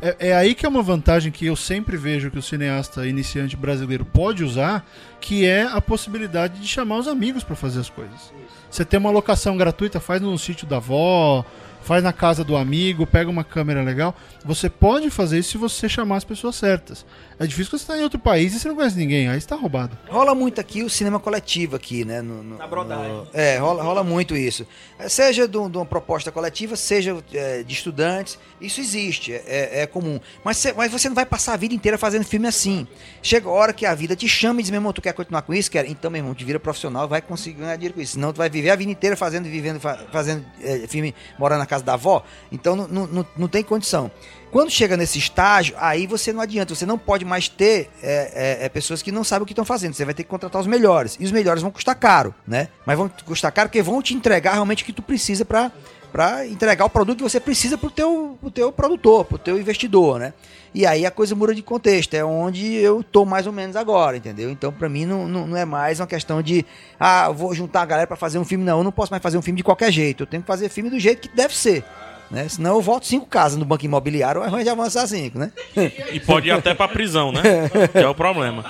É, é aí que é uma vantagem que eu sempre vejo que o cineasta iniciante brasileiro pode usar, que é a possibilidade de chamar os amigos pra fazer as coisas. Você tem uma locação gratuita, faz no sítio da avó, faz na casa do amigo, pega uma câmera legal. Você pode fazer isso se você chamar as pessoas certas. É difícil quando você tá em outro país e você não conhece ninguém, aí você tá roubado. Rola muito aqui o cinema coletivo aqui, né? No, no- Na brodagem. no- é, rola, rola muito isso. É, Seja de, um- uma proposta coletiva, seja é, de estudantes, isso existe, é, é comum. Mas, cê- mas você não vai passar a vida inteira fazendo filme assim. Chega a hora que a vida te chama e diz, meu irmão, tu quer continuar com isso? Quer? Então, meu irmão, te vira profissional vai conseguir ganhar dinheiro com isso. Senão tu vai viver a vida inteira fazendo, vivendo, fa- fazendo é, filme, morando na casa da avó. Então não, não, não, não tem condição. Quando chega nesse estágio, aí você não adianta, você não pode mais ter é, é, é, pessoas que não sabem o que estão fazendo. Você vai ter que contratar os melhores. E os melhores vão custar caro, né? Mas vão custar caro porque vão te entregar realmente o que tu precisa para para entregar o produto que você precisa pro teu, pro teu produtor, pro teu investidor, né? E aí a coisa muda de contexto, é onde eu tô mais ou menos agora, entendeu? Então para mim não, não, não, é mais uma questão de ah, vou juntar a galera para fazer um filme, não, eu não posso mais fazer um filme de qualquer jeito, eu tenho que fazer filme do jeito que deve ser. Né? Senão eu volto cinco casas no banco imobiliário, é ruim de avançar cinco, né? E pode ir até pra prisão, né? Que é o problema.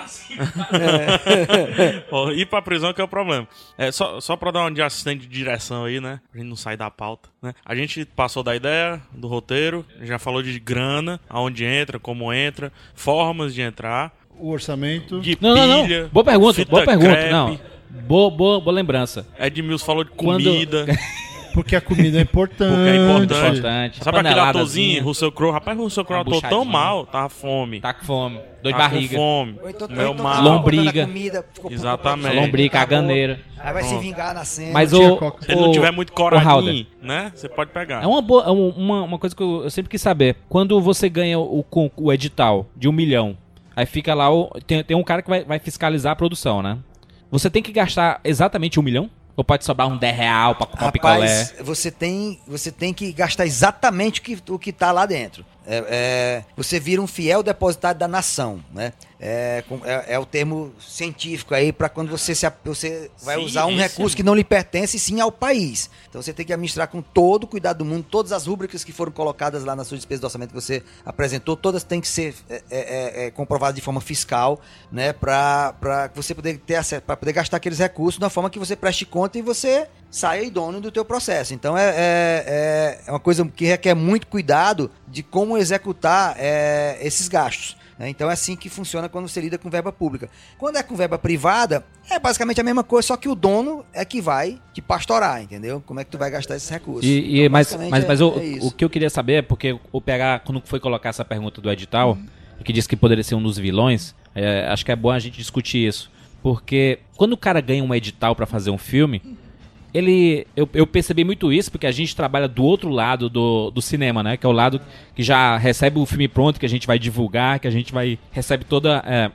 Ó, ir pra prisão que é o problema. É, só, só pra dar uma de assistente de direção aí, né? Pra gente não sair da pauta. Né? A gente passou da ideia, do roteiro, já falou de grana, aonde entra, como entra, formas de entrar, O orçamento. de Não, não, pilha, não. Boa pergunta, boa pergunta. crepe. Não. Boa, boa, boa lembrança. Edmilson falou de Quando- comida, [LAUGHS] Porque a comida é importante. porque é importante. Importante. Sabe aquele atorzinho, Russell Crowe? Rapaz, Russell Crowe ator tão mal, tava fome. Tá com fome. Dor de Tá com barriga. fome. Ou então, então mal. tá Lombriga. comida, Exatamente. com a Lombriga, caganeira. Aí vai se vingar na cena. Mas o. Se ele não o- tiver muito o coradinho, né? Você pode pegar. É uma, boa, é um- uma, uma coisa que eu, eu sempre quis saber. Quando você ganha o, con- o edital de um milhão, aí fica lá, o, tem, tem um cara que vai, vai fiscalizar a produção, né? Você tem que gastar exatamente um milhão? Ou pode sobrar um 10 real pra comprar um picolé? Rapaz, você tem, você tem que gastar exatamente o que, o que tá lá dentro. É, é, você vira um fiel depositário da nação, né? É, é- é o termo científico aí para quando você, se, você vai Sim, usar um recurso que não lhe pertence, sim ao país. Então você tem que administrar com todo o cuidado do mundo, todas as rúbricas que foram colocadas lá na sua despesa do orçamento que você apresentou, todas têm que ser é, é, comprovadas de forma fiscal, né? Para você poder ter acesso, para poder gastar aqueles recursos da forma que você preste conta e você saia idôneo do teu processo. Então é, é, é- é uma coisa que requer muito cuidado de como executar é, esses gastos. né? Então é assim que funciona quando você lida com verba pública. Quando é com verba privada, é basicamente a mesma coisa, só que o dono é que vai te pastorar, entendeu? Como é que tu vai gastar esses recursos. E, e- Então, mas basicamente, mas, é- mas o, é o que eu queria saber é porque o PH, quando foi colocar essa pergunta do edital, que disse que poderia ser um dos vilões, acho que é bom a gente discutir isso. Porque quando o cara ganha um edital pra fazer um filme, ele. Eu, eu percebi muito isso, porque a gente trabalha do outro lado do, do cinema, né? Que é o lado que já recebe o filme pronto, que a gente vai divulgar, que a gente vai. recebe toda é,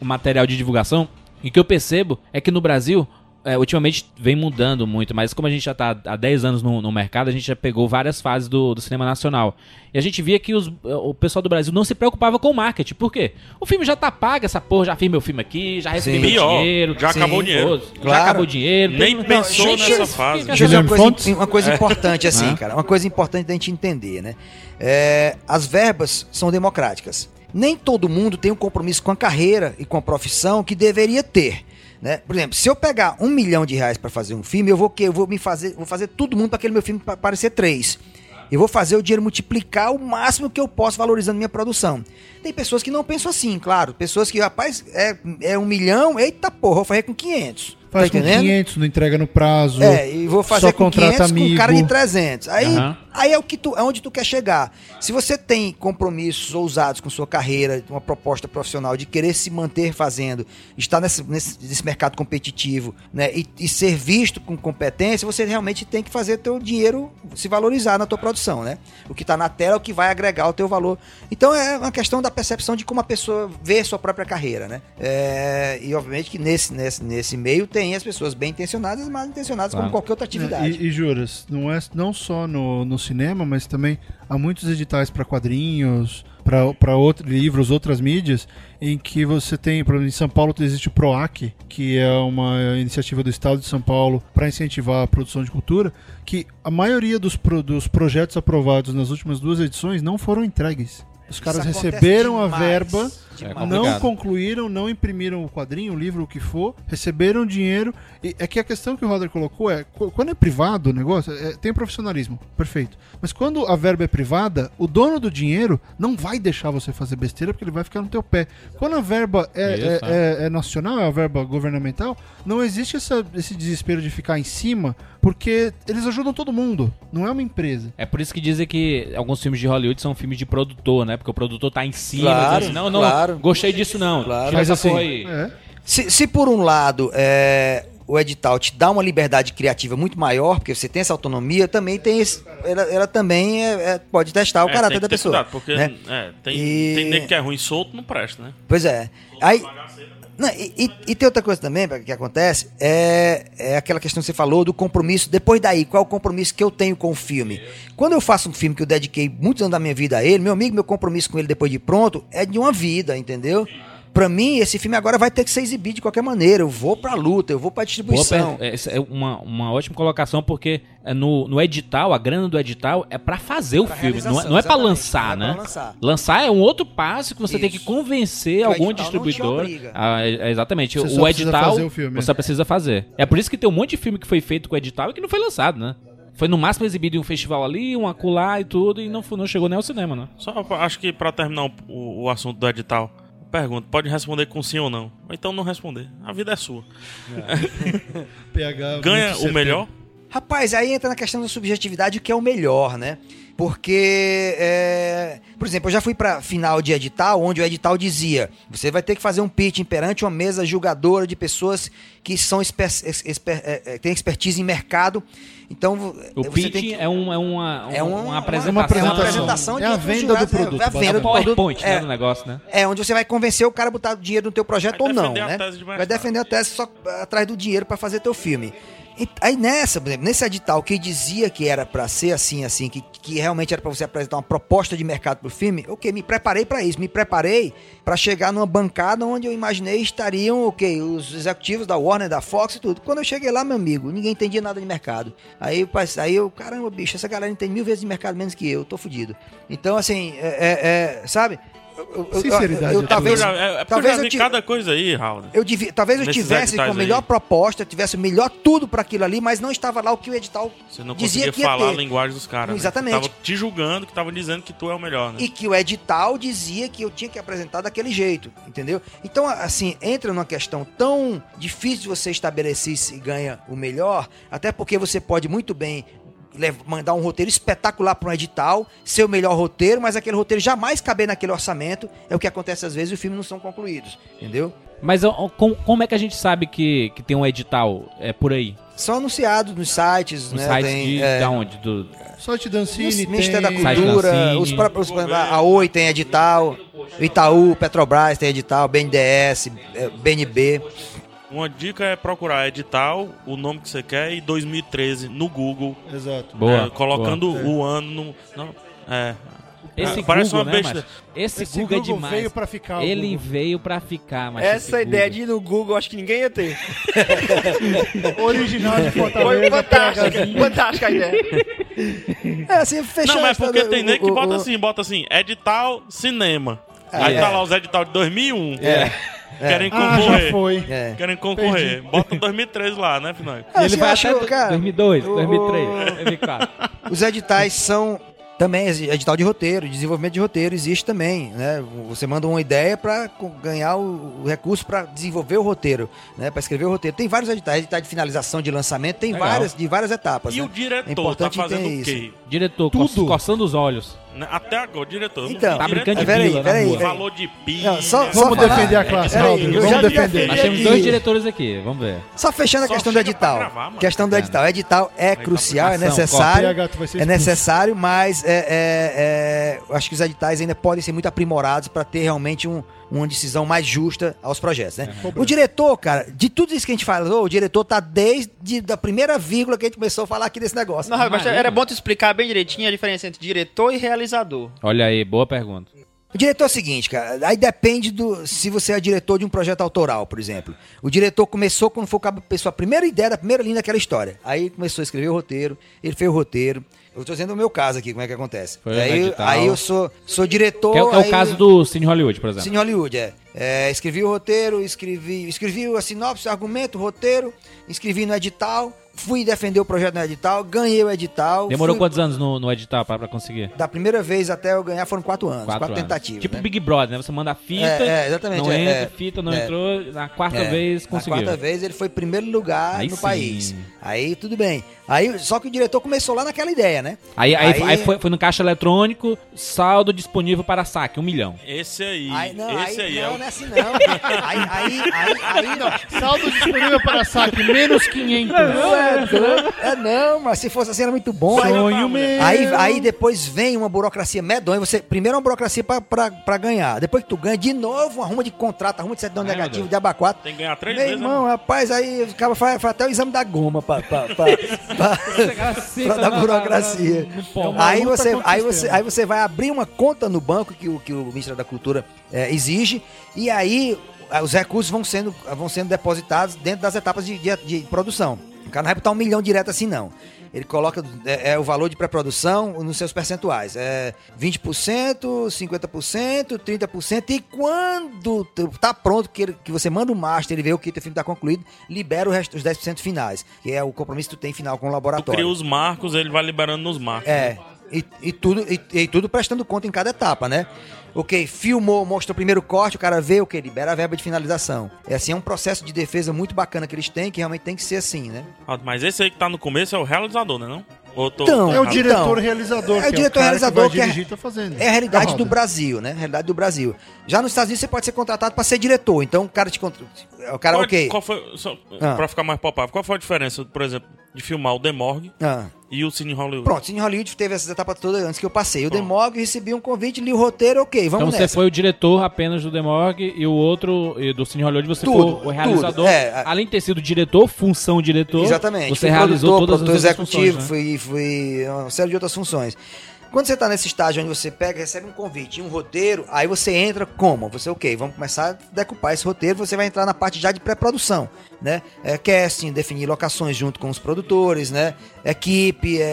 o material de divulgação. E o que eu percebo é que no Brasil, é, ultimamente vem mudando muito, mas como a gente já está há 10 anos no, no mercado, a gente já pegou várias fases do, do cinema nacional. E a gente via que os- o pessoal do Brasil não se preocupava com o marketing. Por quê? O filme já tá pago, essa porra, já fiz meu filme aqui, já recebi Sim. meu Pior, dinheiro. já Sim. acabou o dinheiro. foda-se, Já Claro. acabou o dinheiro. Nem tem- pensou Gente, nessa fase. Guilherme uma coisa, uma coisa importante assim, cara. Uma coisa importante da gente entender, né? É, as verbas são democráticas. Nem todo mundo tem um compromisso com a carreira e com a profissão que deveria ter. Né? Por exemplo, se eu pegar um milhão de reais para fazer um filme, eu vou que eu vou me fazer, vou fazer todo mundo para aquele meu filme pa- parecer três. Eu vou fazer o dinheiro multiplicar o máximo que eu posso valorizando minha produção. Tem pessoas que não pensam assim, claro. Pessoas que, rapaz, é, é um milhão, eita porra, vou fazer com 500. Faz tá com entendendo? 500, não entrega no prazo. É, e vou fazer só com contrata 500 com um cara de amigo. 300. Aí, Aham. aí é o que tu, é onde tu quer chegar. Se você tem compromissos ousados com sua carreira, uma proposta profissional de querer se manter fazendo, estar nesse, nesse, nesse mercado competitivo, né, e, e ser visto com competência, você realmente tem que fazer teu dinheiro se valorizar na tua produção, né? O que está na tela é o que vai agregar o teu valor. Então é uma questão da percepção de como a pessoa vê sua própria carreira, né? É, e obviamente que nesse, nesse, nesse meio tem as pessoas bem intencionadas e mal intencionadas Claro. como qualquer outra atividade. E, e juras, não é não só no, no cinema, mas também há muitos editais para quadrinhos, para outros livros, outras mídias, em que você tem, por exemplo, em São Paulo existe o PROAC, que é uma iniciativa do Estado de São Paulo para incentivar a produção de cultura, que a maioria dos, pro- dos projetos aprovados nas últimas duas edições não foram entregues. Os caras receberam a verba, demais. É não concluíram, não imprimiram o quadrinho, o livro, o que for, receberam dinheiro. E é que a questão que o Roder colocou é: qu- quando é privado o negócio, é- tem profissionalismo, perfeito. Mas quando a verba é privada, o dono do dinheiro não vai deixar você fazer besteira porque ele vai ficar no teu pé. Quando a verba é, é- é. é- é nacional, é a verba governamental, não existe essa- esse desespero de ficar em cima, porque eles ajudam todo mundo, não é uma empresa. É por isso que dizem que alguns filmes de Hollywood são filmes de produtor, né? Porque o produtor tá em cima, Claro, assim, não, não, claro. Gostei disso não. Claro. Mas assim, aí. é, Se, se por um lado é, o edital te dá uma liberdade criativa muito maior, porque você tem essa autonomia, também tem esse, ela, ela também é- é- pode testar o É, caráter tem que da ter pessoa. cuidado, porque né? é, tem, E- tem nego que é ruim solto, não presta, né? Pois é. Aí, não, e, e- e tem outra coisa também que acontece, é, é aquela questão que você falou do compromisso. Depois daí, qual é o compromisso que eu tenho com o filme? Quando eu faço um filme que eu dediquei muitos anos da minha vida a ele, meu amigo, meu compromisso com ele depois de pronto é de uma vida, entendeu? Pra mim, esse filme agora vai ter que ser exibido de qualquer maneira. Eu vou pra luta, eu vou pra distribuição. per- essa é uma, uma ótima colocação, porque é, no, no edital, a grana do edital é pra fazer o Pra filme, não é, não é pra exatamente, lançar, não é né? pra lançar. Lançar é um outro passo que você tem que Isso. convencer Que o algum distribuidor. a- é- exatamente. Você o precisa edital fazer o filme. você precisa fazer. É por isso que tem um monte de filme que foi feito com edital e que não foi lançado, né? Foi no máximo exibido em um festival ali, um acolá e tudo, e não, foi- não chegou nem ao cinema, né? Só acho que pra terminar o, o- o assunto do edital, pergunta, pode responder com sim ou não. Ou então não responder. A vida é sua. [LAUGHS] PH Ganha o melhor? Rapaz, aí entra na questão da subjetividade, o que é o melhor, né? Porque, é, por exemplo, eu já fui pra final de edital, onde o edital dizia: você vai ter que fazer um pitch perante uma mesa julgadora de pessoas que são esper, es- esper- é, é, têm expertise em mercado. Então, O você pitch tem que- é, um, é uma, É uma, uma- apresentação. uma apresentação. uma apresentação É de a outros venda do jurados, é, produto, É a venda É do produto. PowerPoint né, É, no negócio, né? é, onde você vai convencer o cara a botar dinheiro no teu projeto Vai ou não, defender a né? tese de vai defender a tese só atrás do dinheiro pra fazer teu filme. Aí nessa, por exemplo, nesse edital que dizia que era pra ser assim, assim, que, que realmente era pra você apresentar uma proposta de mercado pro filme, ok, me preparei pra isso, me preparei pra chegar numa bancada onde eu imaginei estariam, ok, os executivos da Warner, da Fox e tudo. Quando eu cheguei lá, meu amigo, ninguém entendia nada de mercado. Aí, aí eu, caramba, bicho, essa galera entende mil vezes de mercado menos que eu, tô fudido. Então, assim, é, é- é, sabe? Eu- Sinceridade, eu- é É talvez, eu já, é, talvez eu cada coisa aí, Raul. eu devia, talvez eu tivesse com a melhor aí. proposta, tivesse o melhor tudo pra aquilo ali, mas não estava lá o que o edital Você não dizia conseguia que ia falar a linguagem dos caras. né? Exatamente. Tava te julgando, que tava dizendo que tu é o melhor, né? E que o edital dizia que eu tinha que apresentar daquele jeito, entendeu? Então, assim, entra numa questão tão difícil de você estabelecer se ganha o melhor, até porque você pode muito bem mandar um roteiro espetacular para um edital, ser o melhor roteiro, mas aquele roteiro jamais caber naquele orçamento. É o que acontece às vezes e os filmes não são concluídos, entendeu? Mas como é que a gente sabe que, que tem um edital é, por aí? São anunciados nos sites, No né? site tem, de, é, da onde? Do, Sorte Dancini Ministério da tem... Site Cultura, os próprios, a Oi tem edital, Itaú, Petrobras tem edital, BNDES, BNB. Uma dica é procurar edital, o nome que você quer e 2013 no Google, Exato. boa. é, colocando boa. o ano no. não, é. Esse É, parece Google, uma né, besta. macho? Esse, Esse Google, é Google demais. veio pra ficar, Ele Google. veio pra ficar, mas Essa ideia de ir no Google, acho que ninguém ia ter. [LAUGHS] Original de Foi Fortaleza. fantástica, fantástica a ideia. [LAUGHS] É assim, fechando Não, mas é porque tem nem que bota assim, bota assim, edital cinema. É, Aí é. tá lá os edital de 2001. É. Querem Ah, já concorrer. foi. É. Querem concorrer. Bota 2013 lá, né, final? E ele vai acho, até cara, 2002, o- 2003, 2004. [LAUGHS] Os editais são também edital de roteiro, desenvolvimento de roteiro existe também, né? Você manda uma ideia para ganhar o, o recurso para desenvolver o roteiro, né? Para escrever o roteiro. Tem vários editais, edital de finalização, de lançamento, tem Legal. várias de várias etapas. E né? o diretor tá importante fazendo ter o quê? Diretor, Tudo. co coçando os olhos. Né? Até agora, o diretor. Então, Tá brincando de Peraí, bila peraí. Falou de pilha. Não, só- só Vamos falar- defender a classe, Raul. Vamos já defender. Nós temos dois diretores aqui, vamos ver. Só fechando a Só questão do edital. gravar, questão do edital. Edital é crucial, é ação, necessário. PH, tu vai ser É necessário, mas é, é- é- acho que os editais ainda podem ser muito aprimorados para ter realmente um- uma decisão mais justa aos projetos, né? O diretor, cara, de tudo isso que a gente falou, o diretor tá desde a primeira vírgula que a gente começou a falar aqui desse negócio. Não, mas era bom tu explicar bem direitinho a diferença entre diretor e realizador. Olha aí, boa pergunta. O diretor é o seguinte, cara, aí depende do se você é diretor de um projeto autoral, por exemplo. O diretor começou quando foi a pessoa, a primeira ideia da primeira linha daquela história. Aí começou a escrever o roteiro, ele fez o roteiro. Eu tô dizendo o meu caso aqui, como é que acontece. Foi aí, aí eu sou, sou diretor. Que é, o- é o aí- caso do Cine Hollywood, por exemplo. Cine Hollywood, é. É, Escrevi o roteiro, escrevi, escrevi a sinopse, o argumento, o roteiro, escrevi no edital, fui defender o projeto no edital, ganhei o edital. Demorou fui- quantos anos no, no edital pra, pra conseguir? Da primeira vez até eu ganhar foram quatro anos, quatro, anos. tentativas. Tipo né? Big Brother, né? Você manda a fita, É, é, exatamente, não é, entra, é. fita não É. entrou, na quarta É, vez conseguiu. Na quarta vez ele foi primeiro lugar Aí no sim. país. Aí tudo bem. Aí, só que o diretor começou lá naquela ideia, né? Aí, aí, Aí- aí foi, foi no caixa eletrônico, saldo disponível para saque, um milhão. Esse aí, Aí, não, esse aí, aí, é não, o não é assim não. aí, aí, aí, aí, [LAUGHS] não. Saldo disponível para saque, menos 500. Não, é, não, é não, mas se fosse assim era muito bom. Aí, Sonho meu. aí, aí depois vem uma burocracia medonha. Você, primeiro é uma burocracia pra, pra, pra ganhar. Depois que tu ganha, de novo, arruma de contrato, arruma de certidão meu negativo, de abacuato. Tem que ganhar três Meu vezes, né? irmão, rapaz, aí o cara faz, faz até o exame da goma pra, pra, pra, pra, [LAUGHS] pra dar burocracia. Aí luta você, aí, você, aí você vai abrir uma conta no banco que o, que o Ministério da Cultura é, exige, e aí ah, os recursos vão sendo, vão sendo depositados dentro das etapas de, de, de produção. O cara não vai botar um milhão direto assim, não. Ele coloca é, é o valor de pré-produção nos seus percentuais. É 20%, 50%, 30%. E quando tá pronto, que, ele- que você manda o master, ele vê o que teu filme tá concluído, libera o resto, os 10% finais. Que é o compromisso que tu tem final com o Tu laboratório. cria os marcos, ele vai liberando nos marcos. É, e, e tudo, e, e tudo prestando conta em cada etapa, né? Ok, filmou, mostra o primeiro corte, o cara vê o que? Libera a verba de finalização. É assim, é um processo de defesa muito bacana que eles têm, que realmente tem que ser assim, né? Ah, Mas esse aí que tá no começo é o realizador, né? Não? Ou tô- Então, tô É o diretor realizador. é o que diretor cara realizador que que vai é- dirigir tá fazendo. É a realidade Da do. Brasil, né? A realidade do Brasil. Já nos Estados Unidos você pode ser contratado para ser diretor, então o cara te contra... O cara, Qual, ok. qual foi, só, Ah. pra ficar mais palpável, qual foi a diferença, por exemplo, de filmar o The Morgue Ah. E o Cine Hollywood? Pronto, Cine Hollywood teve essas etapas todas antes que eu passei. Pronto. demog, recebi um convite, li o roteiro, ok, vamos Então você nessa. foi o diretor apenas do Morgue e o outro e do Cine Hollywood você Tudo, foi o realizador. tudo, é, a- Além de ter sido diretor, função diretor, Exatamente. você Fui realizou produtor, todas as produtor executivo, funções, né? fui, fui uma série de outras funções. Quando você está nesse estágio onde você pega, recebe um convite, um roteiro, aí você entra como? Você, ok, vamos começar a decupar esse roteiro, você vai entrar na parte já de pré-produção, né? É casting, definir locações junto com os produtores, né? Equipe, é,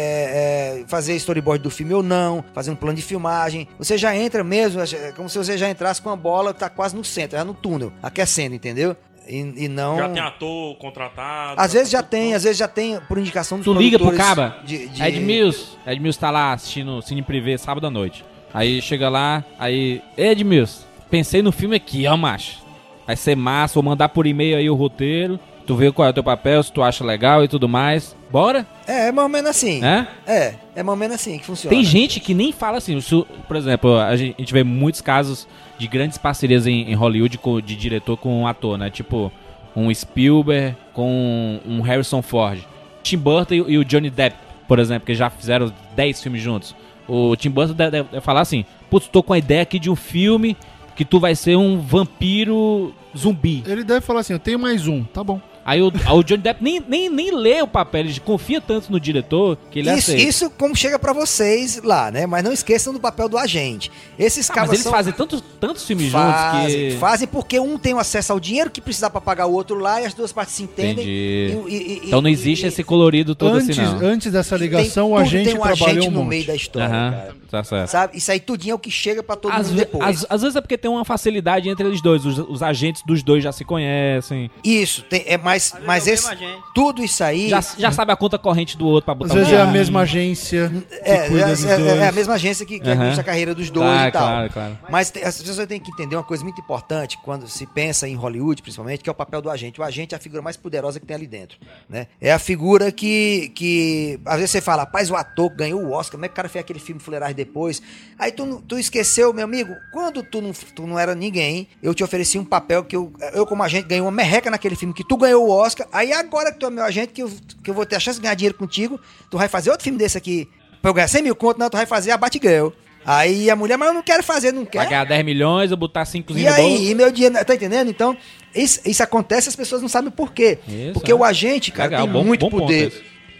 é, fazer storyboard do filme ou não, fazer um plano de filmagem. Você já entra mesmo, é como se você já entrasse com a bola, tá quase no centro, já no túnel, aquecendo, entendeu? E, e não... Já tem ator contratado? Às vezes já tem, às vezes já tem por indicação dos Tu liga pro caba, de, de... Ed Mills, Ed Mills tá lá assistindo Cine Privé sábado à noite. Aí chega lá, aí, Ed Mills, pensei no filme aqui, ó, macho. Vai ser massa, vou mandar por e-mail aí o roteiro, tu vê qual é o teu papel, se tu acha legal e tudo mais. Bora? É, é mais ou menos assim. É? É, é mais ou menos assim que funciona. Tem gente que nem fala assim. isso- por exemplo, a gente, a gente vê muitos casos de grandes parcerias em, em Hollywood com- de diretor com um ator, né? Tipo, um Spielberg com um Harrison Ford. Tim Burton e, o- e o Johnny Depp, por exemplo, que já fizeram 10 filmes juntos. O Tim Burton deve, deve- deve falar assim: Putz, tô com a ideia aqui de um filme que tu vai ser um vampiro zumbi. Ele deve falar assim, eu tenho mais um, tá bom. Aí o, o Johnny Depp nem, nem, nem lê o papel, ele confia tanto no diretor que ele Isso, aceita. isso como chega pra vocês lá, né? Mas não esqueçam do papel do agente. Esses Ah, mas cabas eles são... fazem tantos, tantos filmes fazem, juntos que. fazem porque um tem o acesso ao dinheiro que precisa pra pagar o outro lá e as duas partes se entendem. Entendi. E- e- Então não existe e- esse colorido todo Antes, assim, não. antes dessa tem- ligação, o tudo agente tem um trabalhou agente um no monte. meio da história, Aham, cara. tá certo. Sabe? Isso aí tudinho é o que chega pra todo Às, mundo depois. às- às vezes é porque tem uma facilidade entre eles dois. Os, os agentes dos dois já se conhecem. Isso, tem, é mais, mas é o esse, tudo isso aí Já, já sabe a conta corrente do outro pra Às botar vezes o é a mesma agência que é, cuida é, dos é- dois. é a mesma agência que, que administra a carreira dos dois Claro, e tal. claro, claro. Mas tem- as pessoas têm que entender uma coisa muito importante quando se pensa em Hollywood, principalmente, que é o papel do agente. O agente é a figura mais poderosa que tem ali dentro. Né? É a figura que, que. Às vezes você fala, rapaz, o ator que ganhou o Oscar, como é que o cara fez aquele filme Fuleirais depois? Aí tu, tu esqueceu, meu amigo, quando tu não, tu não era ninguém, eu te ofereci um papel que eu, eu, como agente, ganhei uma merreca naquele filme que tu ganhou o Oscar. Aí agora que tu é meu agente, que eu, que eu vou ter a chance de ganhar dinheiro contigo, tu vai fazer outro filme desse aqui. Pra eu ganhar 100 mil conto, não, tu vai fazer a Batgirl. Aí a mulher, mas eu não quero fazer, não quer. Vai ganhar 10 milhões, eu botar 5 E aí, e meu dinheiro, tá entendendo? Então, isso, isso acontece as pessoas não sabem por quê. Isso, Porque é. o agente, cara, Legal, tem bom- muito bom poder.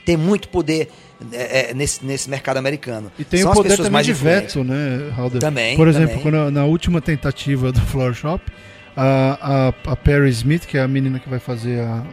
Tem muito poder é, é, nesse, nesse mercado americano. E tem São o poder pessoas também mais de veto, né, Halder? Também, Por exemplo, também. quando, na última tentativa do Floor Shop, a, a, a Perry Smith, que é a menina que vai fazer a,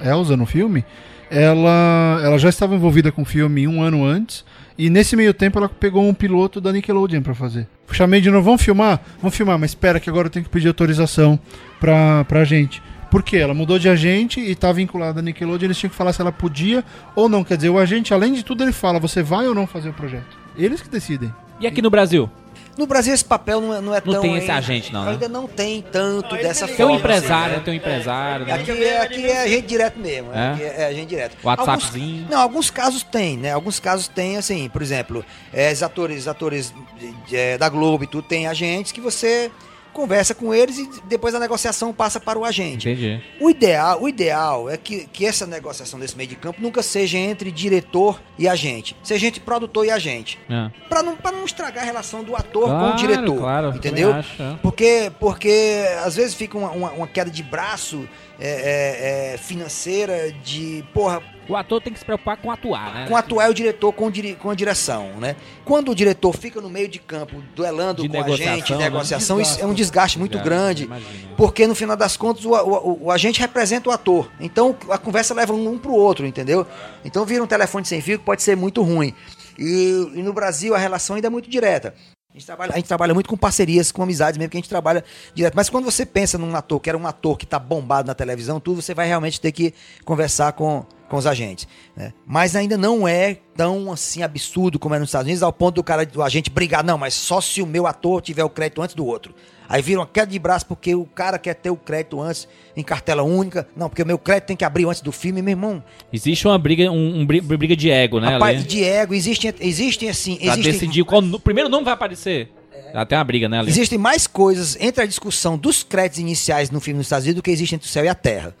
a Elsa no filme, ela, ela já estava envolvida com o filme um ano antes, e nesse meio tempo ela pegou um piloto da Nickelodeon pra fazer. Chamei de novo, vamos filmar? Vamos filmar, mas espera que agora eu tenho que pedir autorização pra, pra gente. Porque ela mudou de agente e tá vinculada à Nickelodeon, eles tinham que falar se ela podia ou não. Quer dizer, o agente, além de tudo, ele fala, você vai ou não fazer o projeto. Eles que decidem. E aqui no Brasil? No Brasil esse papel não é, não é Não tão... tem esse ainda- agente, não, né? Ainda não tem tanto dessa Tem um forma. empresário, assim, tem um empresário, né? Aqui é, aqui é agente direto mesmo. É? Aqui é, é agente direto. WhatsAppzinho. Alguns, não, alguns casos tem, né? Alguns casos tem, assim, por exemplo, é, os atores, atores de- de- é, da Globo e tudo, tem agentes que você conversa com eles e depois a negociação passa para o agente. Entendi. O ideal, o ideal é que, que essa negociação desse meio de campo nunca seja entre diretor e agente, seja entre produtor e agente. É. Pra não, pra não estragar a relação do ator com Claro, o diretor. claro, entendeu? acho, é. Porque, porque às vezes fica uma, uma- uma queda de braço é, é, é, financeira de, porra, O ator tem que se preocupar com atuar, né? com atuar o diretor com, com a direção, né? Quando o diretor fica no meio de campo, duelando De com a negociação, gente, né? negociação, isso é um desgaste muito Desgaste, grande. imagina. Porque no final das contas o, o, o agente representa o ator. Então a conversa leva um pro outro, entendeu? Então vira um telefone sem fio que pode ser muito ruim. E, e no Brasil a relação ainda é muito direta. A gente, trabalha, a gente trabalha muito com parcerias, com amizades mesmo, que a gente trabalha direto. Mas quando você pensa num ator que era um ator que tá bombado na televisão, tudo, você vai realmente ter que conversar com, com os agentes. né? Mas ainda não é tão assim absurdo como é nos Estados Unidos, ao ponto do cara, do agente brigar, não, mas só se o meu ator tiver o crédito antes do outro. Aí vira uma queda de braço porque o cara quer ter o crédito antes em cartela única. Não, porque o meu crédito tem que abrir antes do filme, meu irmão. Existe uma briga, um, um bri- briga de ego, né? Rapaz, de ego, existem, existem assim, Pra existem, decidir qual o primeiro nome vai aparecer. Até uma briga, né, ali? existem mais coisas entre a discussão dos créditos iniciais no filme nos Estados Unidos do que existe entre o céu e a terra.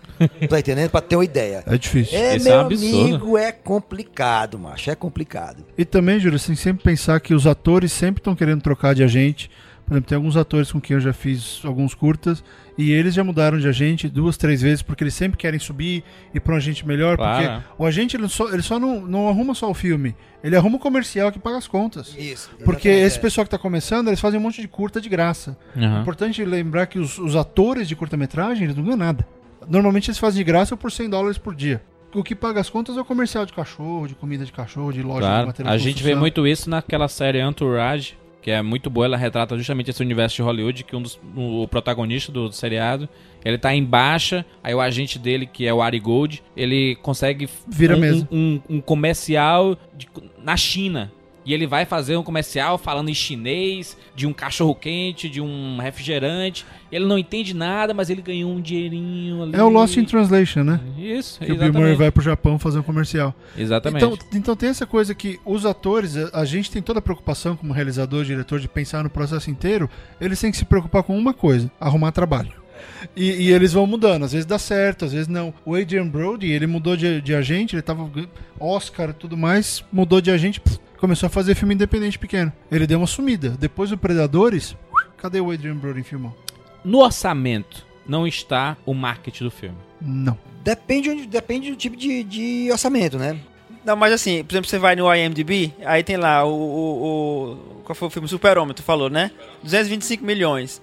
tá entendendo? Pra ter uma ideia. É difícil. É, Isso é meu um absurdo. amigo, é complicado, macho. É complicado. E também, Júlio, você tem que sempre pensar que os atores sempre estão querendo trocar de agente. Por exemplo, tem alguns atores com quem eu já fiz alguns curtas e eles já mudaram de agente duas, três vezes porque eles sempre querem subir e para um agente melhor. Claro. Porque o agente ele só, ele só não, não arruma só o filme, ele arruma o comercial que paga as contas. Isso. Porque exatamente, esse é. pessoal que está começando, eles fazem um monte de curta de graça. É Aham. importante lembrar que os, os atores de curta-metragem, eles não ganham nada. Normalmente eles fazem de graça ou por 100 dólares por dia. O que paga as contas é o comercial de cachorro, de comida de cachorro, de loja de Claro. material A de gente vê muito isso naquela série Entourage, que é muito boa, ela retrata justamente esse universo de Hollywood, que um dos, o protagonista do seriado, ele tá em baixa, aí o agente dele, que é o Ari Gold, ele consegue Vira um, mesmo. um, um comercial de- na China. E ele vai fazer um comercial falando em chinês, de um cachorro quente, de um refrigerante. Ele não entende nada, mas ele ganhou um dinheirinho ali. É o Lost in Translation, né? Isso, Que o Bill Murray exatamente. vai pro Japão fazer um comercial. Exatamente. Então, então tem essa coisa que os atores, a gente tem toda a preocupação como realizador, diretor, de pensar no processo inteiro, eles têm que se preocupar com uma coisa, arrumar trabalho. E, e eles vão mudando, às vezes dá certo, às vezes não. O Adrian Brody, ele mudou de, de agente, ele tava Oscar e tudo mais, mudou de agente, pff, começou a fazer filme independente pequeno. Ele deu uma sumida. Depois do Predadores, cadê o Adrian Brody filmou? No orçamento não está o marketing do filme. Não. Depende, onde- depende do tipo de, de orçamento, né? Não, mas assim, por exemplo, você vai no IMDb, aí tem lá o. o, o- qual foi o filme? Super-Homem, tu falou, né? 225 milhões.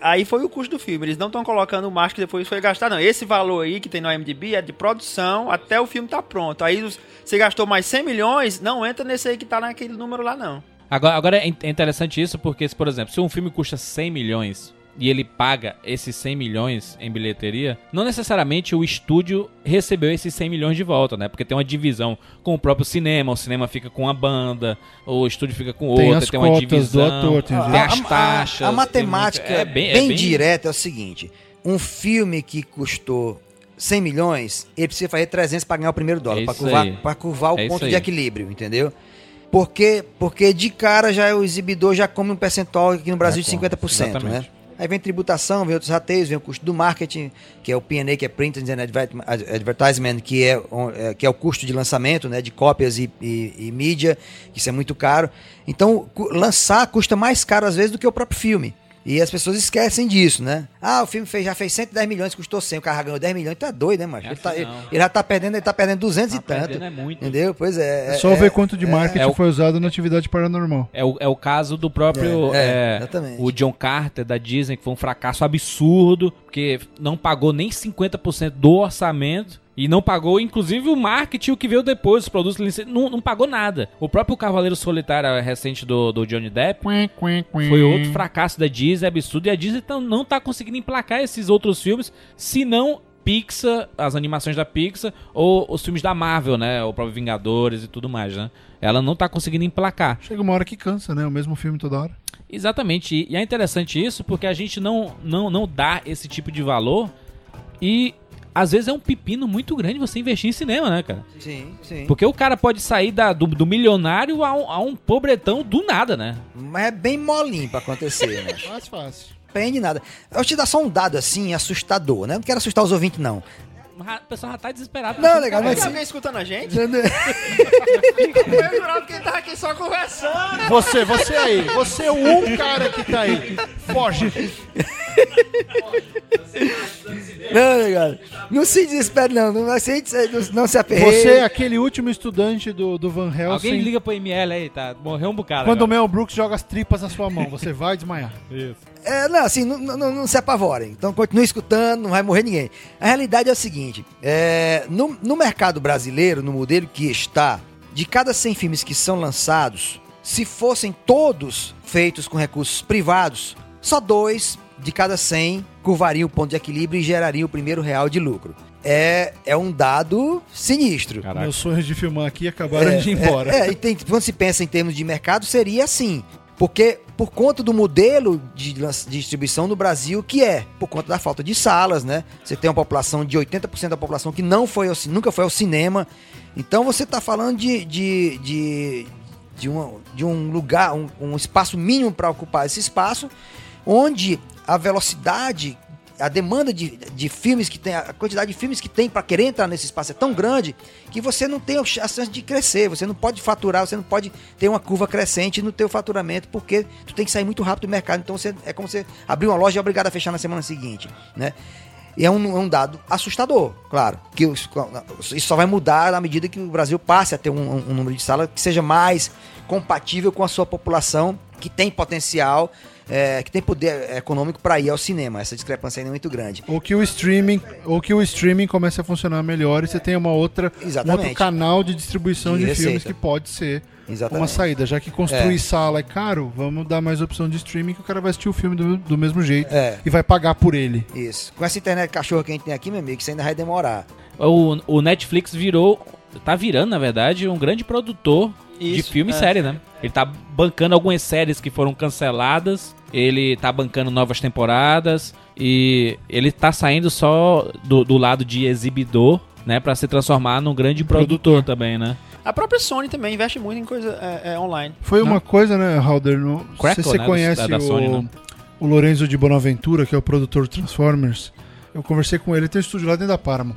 Aí foi o custo do filme. Eles não estão colocando o marketing que depois foi gastar, não. Esse valor aí que tem no IMDb é de produção até o filme tá pronto. Aí você gastou mais 100 milhões, não entra nesse aí que tá naquele número lá, não. Agora, agora é é interessante isso porque, por exemplo, se um filme custa 100 milhões e ele paga esses 100 milhões em bilheteria, não necessariamente o estúdio recebeu esses 100 milhões de volta, né? Porque tem uma divisão com o próprio cinema, o cinema fica com uma banda, o estúdio fica com Tem outra, as tem uma cotas divisão, do ator, tem, tem as taxas. A, tem matemática muito- é bem, bem, é bem- direta é o seguinte: um filme que custou 100 milhões, ele precisa fazer 300 para ganhar o primeiro dólar, É para curvar, curvar o É ponto de equilíbrio, entendeu? Porque, porque de cara já o exibidor já come um percentual aqui no Brasil de come, 50%, né? Aí vem tributação, vem outros rateios, vem o custo do marketing, que é o P&A, que é Print and Adver- Advertisement, que é, é- que é o custo de lançamento, né, de cópias e, e- e mídia, que isso é muito caro. Então, lançar custa mais caro às vezes do que o próprio filme. E as pessoas esquecem disso, né? Ah, o filme fez, já fez 110 milhões, custou 100, o cara ganhou 10 milhões, tá doido, né, macho? É Ele, tá- assim ele- não. ele já tá perdendo, ele tá perdendo 200 Tá e tanto. perdendo é muito. Entendeu? Pois é. É só ver quanto de marketing é foi usado na atividade paranormal. É o, é o caso do próprio. É, é, é, exatamente. o John Carter da Disney, que foi um fracasso absurdo, porque não pagou nem 50% do orçamento. E não pagou, inclusive, o marketing, o que veio depois, os produtos não, não pagou nada. O próprio Cavaleiro Solitário eh, recente do, do Johnny Depp foi outro fracasso da Disney, absurdo. E a Disney tão- não tá conseguindo emplacar esses outros filmes, se não Pixar, as animações da Pixar, ou os filmes da Marvel, né? O próprio Vingadores e tudo mais, né? Ela não tá conseguindo emplacar. Chega uma hora que cansa, né? O mesmo filme toda hora. Exatamente. E- E é interessante isso porque a gente não, não, não dá esse tipo de valor e às vezes é um pepino muito grande você investir em cinema, né, cara? Sim, sim. Porque o cara pode sair da- do, do milionário a um, a um pobretão do nada, né? Mas é bem molinho pra acontecer, né? [LAUGHS] Mais fácil. Depende de nada. Eu vou te dar só um dado assim, assustador, né? Não quero assustar os ouvintes, não. Mas O pessoal já tá desesperado. Não, legal, Tem mas alguém escutando a gente? Eu jurava que ele tava aqui só conversando. Você, você aí. Você é o um cara que tá aí. Foge. Não, legal. Não se desespere, não. Não, ser- não, não se aperreie. Você é aquele último estudante do, do Van Helsing. Alguém liga pro ML aí, tá? Morreu um bocado. Quando o agora. Mel Brooks joga as tripas na sua mão, você vai desmaiar. É, não, assim, não, não, não se apavorem. Então continue escutando, não vai morrer ninguém. A realidade é o seguinte: é, no, no mercado brasileiro, no modelo que está, de cada 100 filmes que são lançados, se fossem todos feitos com recursos privados, só dois de cada 100 curvariam o ponto de equilíbrio e gerariam o primeiro real de lucro. É, é um dado sinistro. Caraca. Meus sonhos de filmar aqui acabaram de ir embora. É, é, e tem- quando se pensa em termos de mercado, seria assim. Porque por conta do modelo de, distribuição no Brasil, que é por conta da falta de salas, né? Você tem uma população de 80% da população que não foi ao, nunca foi ao cinema. Então você está falando de, de, de, de, um, de um lugar, um, um espaço mínimo para ocupar esse espaço, onde a velocidade, a demanda de, de filmes que tem, a quantidade de filmes que tem para querer entrar nesse espaço é tão grande que você não tem a chance de crescer, você não pode faturar, você não pode ter uma curva crescente no teu faturamento, porque tu tem que sair muito rápido do mercado, então você, é como você abrir uma loja e é obrigado a fechar na semana seguinte, né? E é um, é um dado assustador, claro. Que isso só vai mudar na medida que o Brasil passe a ter um, um número de salas que seja mais compatível com a sua população, que tem potencial, é, que tem poder econômico para ir ao cinema. Essa discrepância ainda é muito grande. Ou que o streaming, ou que o streaming comece a funcionar melhor e você tenha uma outra, um outro canal de distribuição De de, filmes que pode ser Exatamente. uma saída. Já que construir É. sala é caro, vamos dar mais opção de streaming que o cara vai assistir o filme do, do mesmo jeito É. e vai pagar por ele. Isso. Com essa internet cachorro que a gente tem aqui, meu amigo, isso ainda vai demorar. O, o Netflix virou. Tá virando, na verdade, um grande produtor de Isso, filme e é. série, né? Ele tá bancando algumas séries que foram canceladas. Ele tá bancando novas temporadas. E ele tá saindo só do, do lado de exibidor, né? Pra se transformar num grande produtor, também, né? A própria Sony também investe muito em coisa é, é, online. Foi Não. uma coisa, né, Halder? No, Crackle, se você né, conhece da- da o, Sony, né? o Lorenzo de Bonaventura, que é o produtor de Transformers. Eu conversei com ele, ele tem um estúdio lá dentro da Paramount.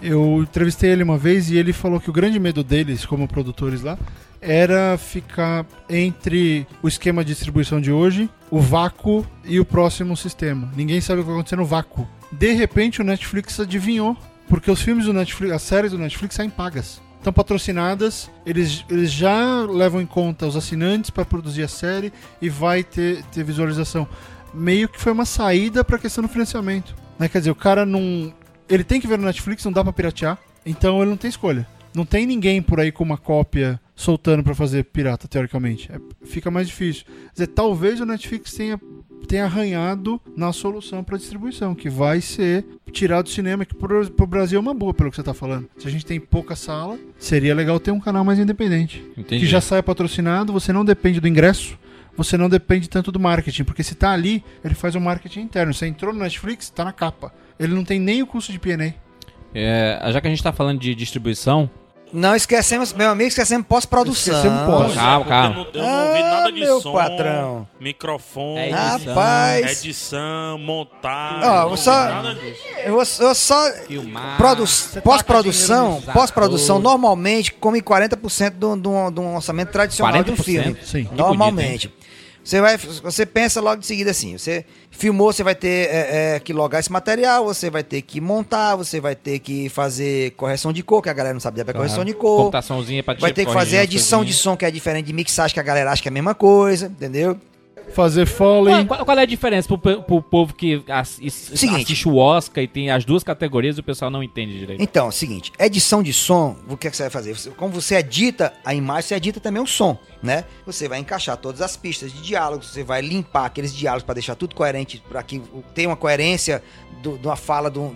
Eu entrevistei ele uma vez e ele falou que o grande medo deles, como produtores lá, era ficar entre o esquema de distribuição de hoje, o vácuo e o próximo sistema. Ninguém sabe o que vai acontecer no vácuo. De repente o Netflix adivinhou, porque os filmes do Netflix, as séries do Netflix saem pagas. Estão patrocinadas, eles, eles já levam em conta os assinantes para produzir a série e vai ter, ter visualização. Meio que foi uma saída para a questão do financiamento. Né? Quer dizer, o cara não. Ele tem que ver no Netflix, não dá para piratear, então ele não tem escolha. Não tem ninguém por aí com uma cópia soltando para fazer pirata, teoricamente. É- fica mais difícil. Quer dizer, talvez o Netflix tenha, tenha arranhado na solução para distribuição, que vai ser tirar do cinema, que pro, pro Brasil é uma boa, pelo que você tá falando. Se a gente tem pouca sala, seria legal ter um canal mais independente. Entendi. Que já saia patrocinado, você não depende do ingresso, você não depende tanto do marketing, porque se tá ali, ele faz um marketing interno. Você entrou no Netflix, tá na capa. Ele não tem nem o custo de P&A. É, já que a gente tá falando de distribuição, Não esquecemos, meu amigo, esquecemos pós-produção. Esquecemos pós. Calma, calma. Eu não, eu não ouvi Ah, nada de meu som, patrão. microfone, É edição. Rapaz, edição, montar. Ó, só- nada disso. eu vou, eu só. Produ taca pós-produção, pós-produção normalmente come 40% de um- orçamento tradicional de um 40%? filme. Sim. Normalmente. Você vai, você pensa logo de seguida assim, você filmou, você vai ter é, é, que logar esse material, você vai ter que montar, você vai ter que fazer correção de cor, que a galera não sabe é correção de cor. Computaçãozinha pra Vai ter que fazer edição de som, que é diferente de mixagem, que a galera acha que é a mesma coisa, entendeu? Fazer foley. Qual, qual- é a diferença pro, pro povo que ass- is- Seguinte. assiste o Oscar e tem as duas categorias e o pessoal não entende direito? Então, é o seguinte, edição de som, o que, é que você vai fazer? Você- como você edita a imagem, você edita também o som, né? Você vai encaixar todas as pistas de diálogo, você vai limpar aqueles diálogos para deixar tudo coerente, para que tenha uma coerência de uma fala de um,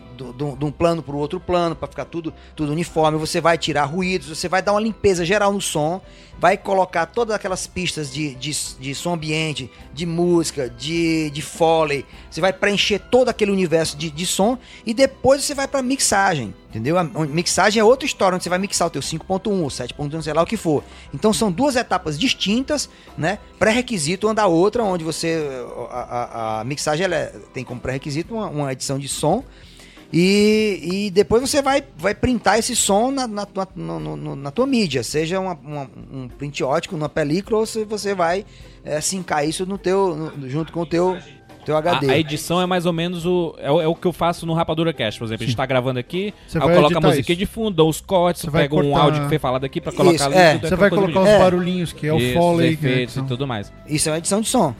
de um plano para o outro plano, para ficar tudo, tudo uniforme. Você vai tirar ruídos, você vai dar uma limpeza geral no som, vai colocar todas aquelas pistas de, de, de som ambiente, de música, de, de foley. Você vai preencher todo aquele universo de, de som e depois você vai para mixagem. Entendeu? A mixagem é outra história, onde você vai mixar o teu 5.1, o 7.1, sei lá o que for. Então são duas etapas distintas, né? Pré-requisito uma da outra, onde você. A, a- a mixagem ela é- tem como pré-requisito uma, uma edição de som. E, e depois você vai, vai printar esse som na, na, tua- na tua mídia, seja uma- uma- um print ótico numa película ou se você vai é, sincar isso no teu, no- junto com o teu, teu HD. A, a edição é mais ou menos o. É, o é o que eu faço no Rapadura Cast, por exemplo. A gente tá gravando aqui, Você aí eu coloco a musiquinha isso. de fundo, dou os cortes, Você vai pego um áudio que foi falado aqui pra colocar Isso, ali. é. tudo, Você aquela vai colocar os. É. barulhinhos, que é o Isso, foley. os né, efeitos e tudo mais. Isso é uma edição de som.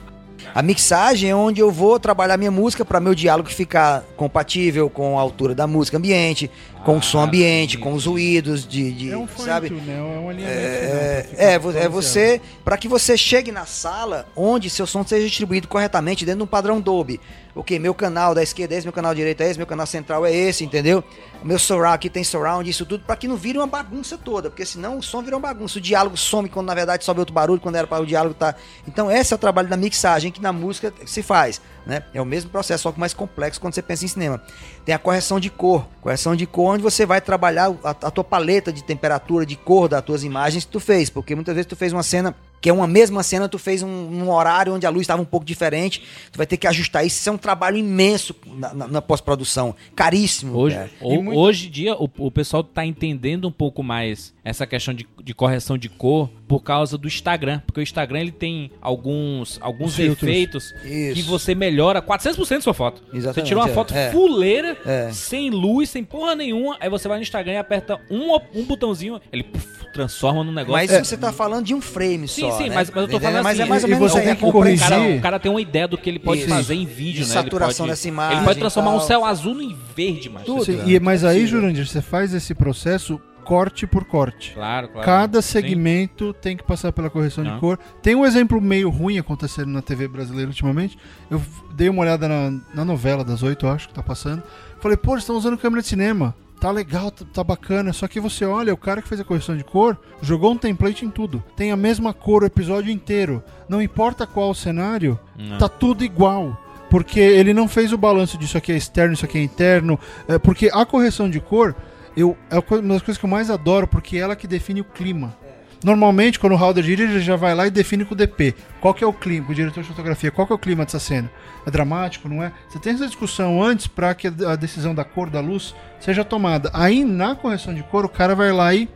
A mixagem é onde eu vou trabalhar minha música para meu diálogo ficar compatível com a altura da música ambiente, com o som ambiente, com os ruídos de, de É um fone sabe? né? É um alinhamento. É, ficar é, é balanceado. você, para que você chegue na sala onde seu som seja distribuído corretamente dentro de um padrão Dolby. Ok, meu canal da esquerda é esse, meu canal da direita é esse, meu canal central é esse, entendeu? O meu surround aqui tem surround, isso tudo, para que não vire uma bagunça toda, porque senão o som vira uma bagunça. O diálogo some quando na verdade sobe outro barulho, quando era para o diálogo tá. Então, esse é o trabalho da mixagem que na música se faz, né? É o mesmo processo, só que mais complexo quando você pensa em cinema. Tem a correção de cor, correção de cor onde você vai trabalhar a, a tua paleta de temperatura, de cor das tuas imagens que tu fez, porque muitas vezes tu fez uma cena que é uma mesma cena, tu fez um, um horário onde a luz estava um pouco diferente, tu vai ter que ajustar isso, isso é um trabalho imenso na, na- na pós-produção, caríssimo. Hoje, E muito- hoje em dia, o, o pessoal tá entendendo um pouco mais essa questão de, de correção de cor por causa do Instagram. Porque o Instagram ele tem alguns, alguns filtros. efeitos Isso. que você melhora 400% sua foto. Você Exatamente, tirou uma é, foto é. fuleira, É. sem luz, sem porra nenhuma. Aí você vai no Instagram e aperta um, um botãozinho, ele puf, transforma num negócio. Mas É. você tá falando de um frame Sim, só, sim, né? mas, mas eu tô falando Mas assim, é mais ou e menos você tem é que o, complexo. cara, corrigir. o cara tem uma ideia do que ele pode Isso. fazer em vídeo, De né? saturação ele pode, dessa imagem Ele pode transformar um céu azul em verde, mas. Tudo. Sim, né? e, mas É aí. Jurandir, você faz esse processo corte por corte. Claro, claro. Cada Sim. segmento tem que passar pela correção Não. de cor. Tem um exemplo meio ruim acontecendo na TV brasileira ultimamente. Eu dei uma olhada na, na novela das oito, acho, que tá passando. Falei, pô, eles estão usando câmera de cinema. Tá legal, tá, tá bacana. Só que você olha, o cara que fez a correção de cor jogou um template em tudo. Tem a mesma cor o episódio inteiro. Não importa qual o cenário, Não. tá tudo igual. Porque ele não fez o balanço disso aqui é externo, isso aqui é interno. É, porque a correção de cor eu, é uma das coisas que eu mais adoro, porque é ela que define o clima. Normalmente, quando o Halder dirige, ele já vai lá e define com o DP. Qual que é o clima, com o diretor de fotografia, qual que é o clima dessa cena? É dramático, não é? Você tem essa discussão antes para que a decisão da cor da luz seja tomada. Aí, na correção de cor, o cara vai lá e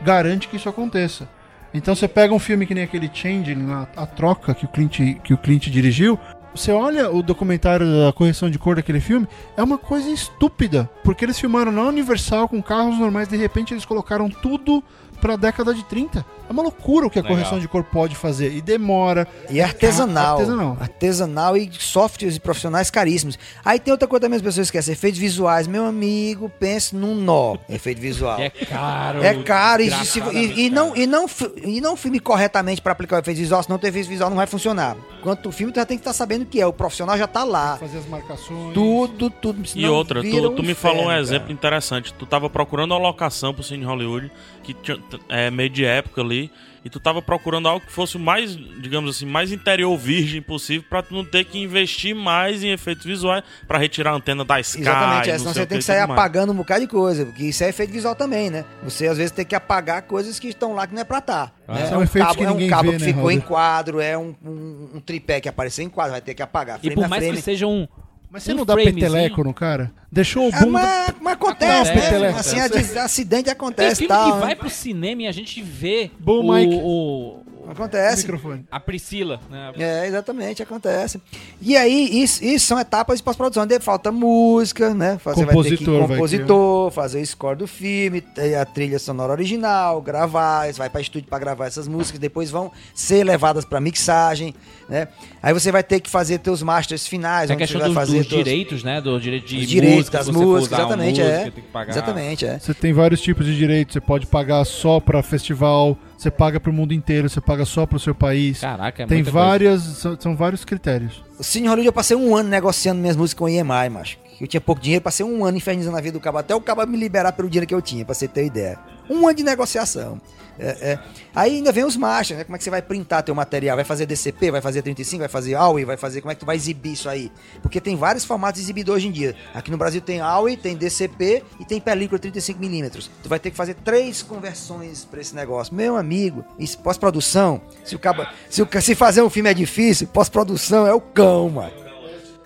garante que isso aconteça. Então você pega um filme que nem aquele Changeling, lá, a troca que o Clint, que o Clint dirigiu, você olha o documentário da correção de cor daquele filme, é uma coisa estúpida. Porque eles filmaram na Universal com carros normais, de repente eles colocaram tudo pra década de 30. É uma loucura o que a Legal. correção de cor pode fazer. E demora. E é artesanal. Artesanal. Artesanal e softwares e profissionais caríssimos. Aí tem outra coisa também, as pessoas esquecem. Efeitos visuais. Meu amigo, pense num nó. [LAUGHS] Efeito visual. É caro. É caro e, se- e- e não, caro. e, não, e não filme corretamente para aplicar o efeito visual, senão o efeito visual não vai funcionar. Quanto o filme, tu já tem que estar sabendo o que é. O profissional já tá lá. Fazer as marcações. Tudo, tudo. E outra, tu, um tu me falou um inferno, exemplo cara. interessante. Tu tava procurando uma locação pro Cine Hollywood, que tinha- é meio de época ali, e tu tava procurando algo que fosse o mais, digamos assim, mais interior virgem possível pra tu não ter que investir mais em efeitos visuais pra retirar a antena da Sky. Exatamente, é, não senão você tem que sair mais. apagando um bocado de coisa, porque isso é efeito visual também, né? Você às vezes tem que apagar coisas que estão lá que não é pra estar. Ah, né? é um cabo, que é um ninguém cabo vê, que né, ficou em quadro, é um, um- um tripé que apareceu em quadro, vai ter que apagar. E por a mais frame. que seja um. Mas você um não dá peteleco no cara? Deixou o Ah, bunda. mas, mas acontece, Acontece, né? acontece. Assim, a des- acidente Tem acontece e filme tal. que né? vai pro cinema e a gente vê Bom, o, Mike. o, Acontece. Microfone. A Priscila, né? É, exatamente, acontece. E aí, isso, isso são etapas de pós-produção. Falta música, né? Você vai ter que Compositor vai compositor, fazer o score do filme, ter a trilha sonora original, gravar, você vai para estúdio para gravar essas músicas, depois vão ser levadas para mixagem, né? Aí você vai ter que fazer teus masters finais, a onde você vai dos, fazer dos teus- direitos, né? Do direito de os direitos música, das músicas, exatamente, música, é. tem que pagar. Exatamente, é. Você tem vários tipos de direitos. Você pode pagar só pra festival, você paga pro mundo inteiro, você paga só pro seu país. Caraca, é tem muita coisa. várias, são, são vários critérios. O Cine Hollywood eu passei um ano negociando minhas músicas com o EMI, macho. Eu tinha pouco dinheiro, passei um ano infernizando a vida do cabo, até o cabo me liberar pelo dinheiro que eu tinha, pra você ter ideia. Um ano de negociação. É, é. Aí ainda vem os masters, né? Como é que você vai printar teu material? Vai fazer DCP, vai fazer 35, vai fazer AUI, vai fazer. Como é que tu vai exibir isso aí? Porque tem vários formatos de exibidor hoje em dia. Aqui no Brasil tem AUI, tem DCP e tem película 35mm. Tu vai ter que fazer três conversões pra esse negócio. Meu amigo, pós-produção, se o cabo, se, o, se fazer um filme é difícil, pós-produção é o cão, mano.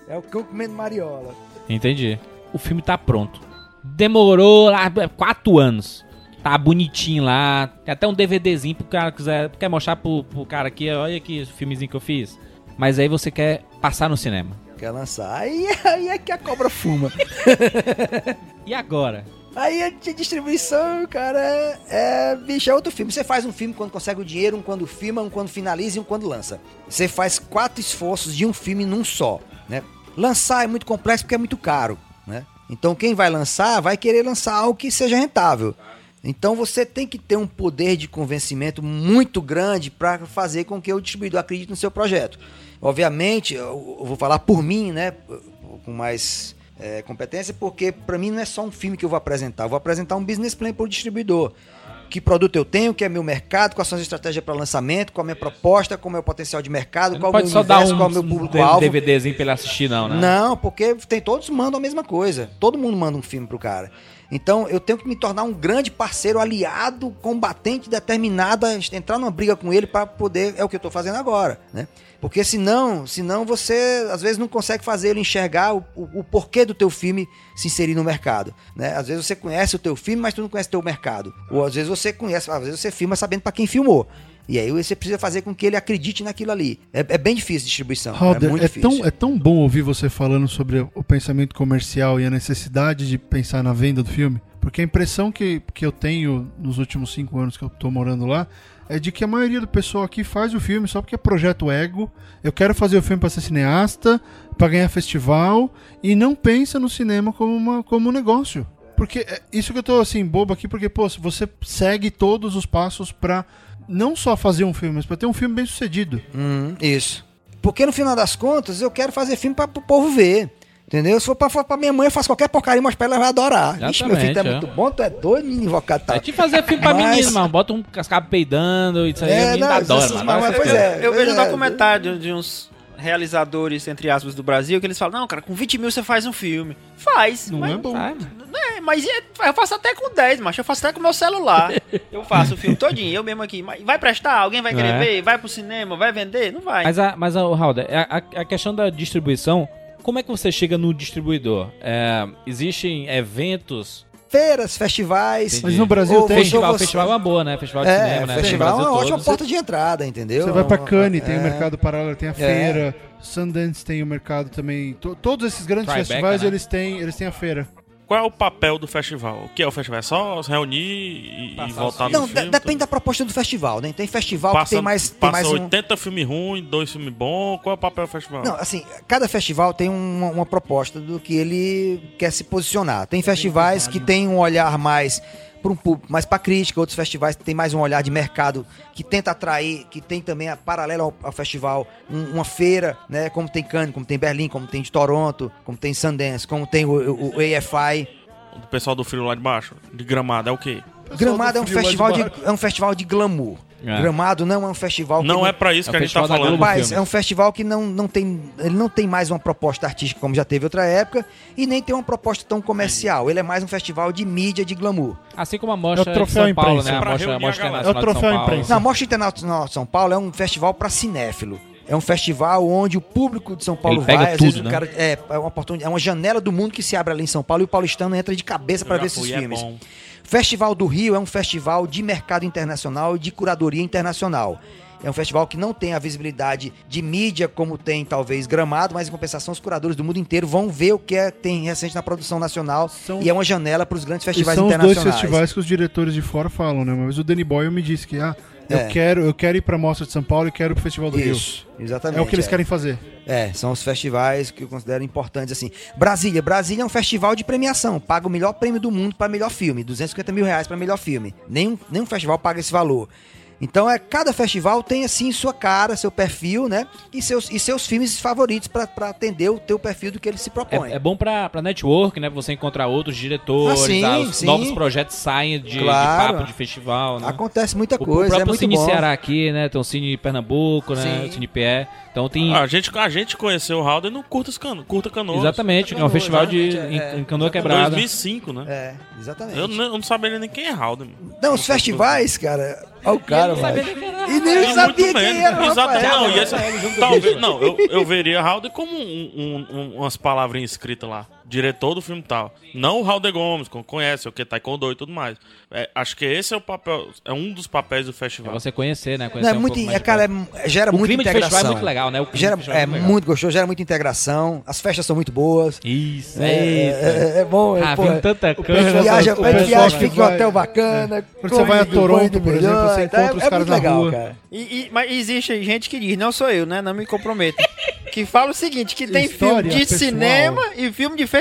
É o cão comendo mariola. Entendi. O filme tá pronto. Demorou lá quatro anos. Tá bonitinho lá. Tem até um DVDzinho pro cara quiser. Quer mostrar pro, pro cara aqui, olha aqui o filmezinho que eu fiz. Mas aí você quer passar no cinema. Quer lançar. Aí, aí é que a cobra fuma. [LAUGHS] E agora? Aí a distribuição, cara, é, é, bicho, é outro filme. Você faz um filme quando consegue o dinheiro, um quando filma, um quando finaliza e um quando lança. Você faz quatro esforços de um filme num só, né? Lançar é muito complexo porque é muito caro, né? Então quem vai lançar vai querer lançar algo que seja rentável. Então você tem que ter um poder de convencimento muito grande para fazer com que o distribuidor acredite no seu projeto. Obviamente, eu vou falar por mim, né, com mais é, competência, porque para mim não é só um filme que eu vou apresentar, eu vou apresentar um business plan para o distribuidor. Que produto eu tenho, que é meu mercado, quais são as estratégias para lançamento, qual a minha proposta, qual é o meu potencial de mercado, qual o meu universo, um, qual é o meu um público-alvo. DVDzinho pra ele assistir, não, né? Não, porque tem todos mandam a mesma coisa. Todo mundo manda um filme pro cara. Então eu tenho que me tornar um grande parceiro, aliado, combatente, determinado a entrar numa briga com ele para poder. É o que eu tô fazendo agora, né? Porque senão, senão você às vezes não consegue fazer ele enxergar o, o, o porquê do teu filme se inserir no mercado, né? Às vezes você conhece o teu filme, mas tu não conhece o teu mercado. Ou às vezes você conhece, às vezes você filma sabendo para quem filmou. E aí você precisa fazer com que ele acredite naquilo ali. É, é bem difícil a distribuição. é muito é, difícil. tão, é tão bom ouvir você falando sobre o pensamento comercial e a necessidade de pensar na venda do filme. Porque a impressão que, que eu tenho nos últimos cinco anos que eu tô morando lá é de que a maioria do pessoal aqui faz o filme só porque é projeto ego. Eu quero fazer o filme para ser cineasta, para ganhar festival e não pensa no cinema como, uma, como um negócio. Porque é isso que eu tô assim, bobo aqui, porque, pô, você segue todos os passos pra não só fazer um filme, mas pra ter um filme bem sucedido. Hum, isso. Porque no final das contas, eu quero fazer filme pra, pro povo ver. Entendeu? Se for pra, for pra minha mãe, eu faço qualquer porcaria, mas pra ela ela vai adorar. Ixi, meu filho, tu é, Exatamente, muito bom, tu é doido, menino invocado. Tá. É tipo fazer filme pra Mas- menino, mano. Bota um cascabo peidando, isso aí É, não, adora, essas- mano. mas- Adora pois é. coisas. Eu vejo um é. documentário de uns realizadores, entre aspas, do Brasil, que eles falam, não, cara, com 20 mil você faz um filme. Faz. Não mas, é bom. Mano. É, mas e- eu faço até com 10, mas eu faço até com meu celular. [LAUGHS] Eu faço o filme todinho, eu mesmo aqui. Mas vai prestar? Alguém vai querer É. ver? Vai pro cinema? Vai vender? Não vai. Mas, a, mas a, Raul, a, a, a questão da distribuição, como é que você chega no distribuidor? É, existem eventos. Feiras, festivais. Mas no Brasil tem. Festival, você- festival é uma boa, né? Festival de É, cinema, né? festival é uma Brasil ótima todo. porta de entrada, entendeu? Você vai pra Cannes, tem É. o mercado paralelo, tem a feira, Sundance tem o mercado também. To- todos esses grandes Tribeca, festivais, né? eles têm, eles têm a feira. Qual é o papel do festival? O que é o festival? É só se reunir e, e voltar no Não, filme? depende da proposta do festival, né? Tem festival Passa, que tem mais, tem mais um... 80 filmes ruins, dois filmes bons. Qual é o papel do festival? Não, assim, cada festival tem uma, uma proposta do que ele quer se posicionar. Tem festivais que tem um olhar mais para um público, mais para crítica, outros festivais que tem mais um olhar de mercado que tenta atrair, que tem também a paralela ao, ao festival, um- uma feira, né, como tem Cannes, como tem Berlim, como tem de Toronto, como tem Sundance, como tem o, o- o AFI. Do pessoal do frio lá de baixo? De gramado, é o quê? Gramado é um festival de, é um festival de glamour. É. Gramado não é um festival que Não é pra isso É que a gente tá da falando. Filme. é um festival que não, não tem. Ele não tem mais uma proposta artística como já teve outra época, e nem tem uma proposta tão comercial. Ele é mais um festival de mídia de glamour. Assim como a mostra É de São Paulo, imprensa. né? A mostra, a a mostra internacional É o troféu de São Paulo. imprensa. Na Mostra Internacional de São Paulo é um festival para cinéfilo. É um festival onde o público de São Paulo Ele pega vai, às tudo, vezes o né? cara é, é uma oportunidade, é uma janela do mundo que se abre ali em São Paulo e o paulistano entra de cabeça para ver esses fui, é filmes. bom. Festival do Rio é um festival de mercado internacional e de curadoria internacional. É um festival que não tem a visibilidade de mídia como tem talvez Gramado, mas em compensação os curadores do mundo inteiro vão ver o que é, tem recente na produção nacional São- e é uma janela para os grandes E festivais são os dois internacionais. festivais que os diretores de fora falam, né? Mas o Danny Boyle me disse que, ah, eu, É. quero, eu quero ir pra Mostra de São Paulo e quero ir pro Festival do Rio. Isso, exatamente. É o que eles é. querem fazer. É, são os festivais que eu considero importantes, assim. Brasília. Brasília é um festival de premiação. Paga o melhor prêmio do mundo para melhor filme. 250 mil reais para melhor filme. Nenhum, nenhum festival paga esse valor. Então, é, cada festival tem, assim, sua cara, seu perfil, né? E seus, e seus filmes favoritos para atender o teu perfil do que ele se propõe. É, é bom pra, pra network, né? Pra você encontrar outros diretores, Ah, sim, ah, os sim. novos projetos saem de, de Claro. papo de festival, né? Acontece muita O, o coisa, é próprio muito Cine bom. Ceará aqui, né? Tem o Cine Pernambuco, né? Sim. O Cine Pé. Então tem... A gente, a gente conheceu o Halder no Curtas Cano, Curta Canoas. exatamente, é um festival de, exatamente, em, é, em Canoa Em Quebrada. 2005, né? É, exatamente. Eu, não- eu não sabia nem quem é Halder. mano. Não, os festivais, cara. Olha o cara, era. E nem eu sabia quem era, Exato, não, e esse- talvez, não, eu, eu veria Halder como um- um- um- umas palavrinhas escritas lá. Diretor do filme tal. Não o Halder Gomes, que conhece, o que Taekwondo e tudo mais. É, acho que esse é o papel, é um dos papéis do É festival. você conhecer, né? Conhecer Não, é um muito, pouco mais é, de cara, é, gera o muita clima de integração. festival é muito legal, né? O clima Gera, de é muito legal. muito gostoso, gera muita integração. As festas são muito boas. Isso, É, é, é bom, é, Ah, pô, tanta o coisa. pessoal viaja, o de pessoal que fica em um hotel bacana. Quando você vai a Toronto, por exemplo, você encontra os é, caras muito na legal, rua. cara. E, e- mas existe gente que diz, não sou eu, né? Não me comprometo. que fala o seguinte: que tem História filme de pessoal. cinema e filme de festival.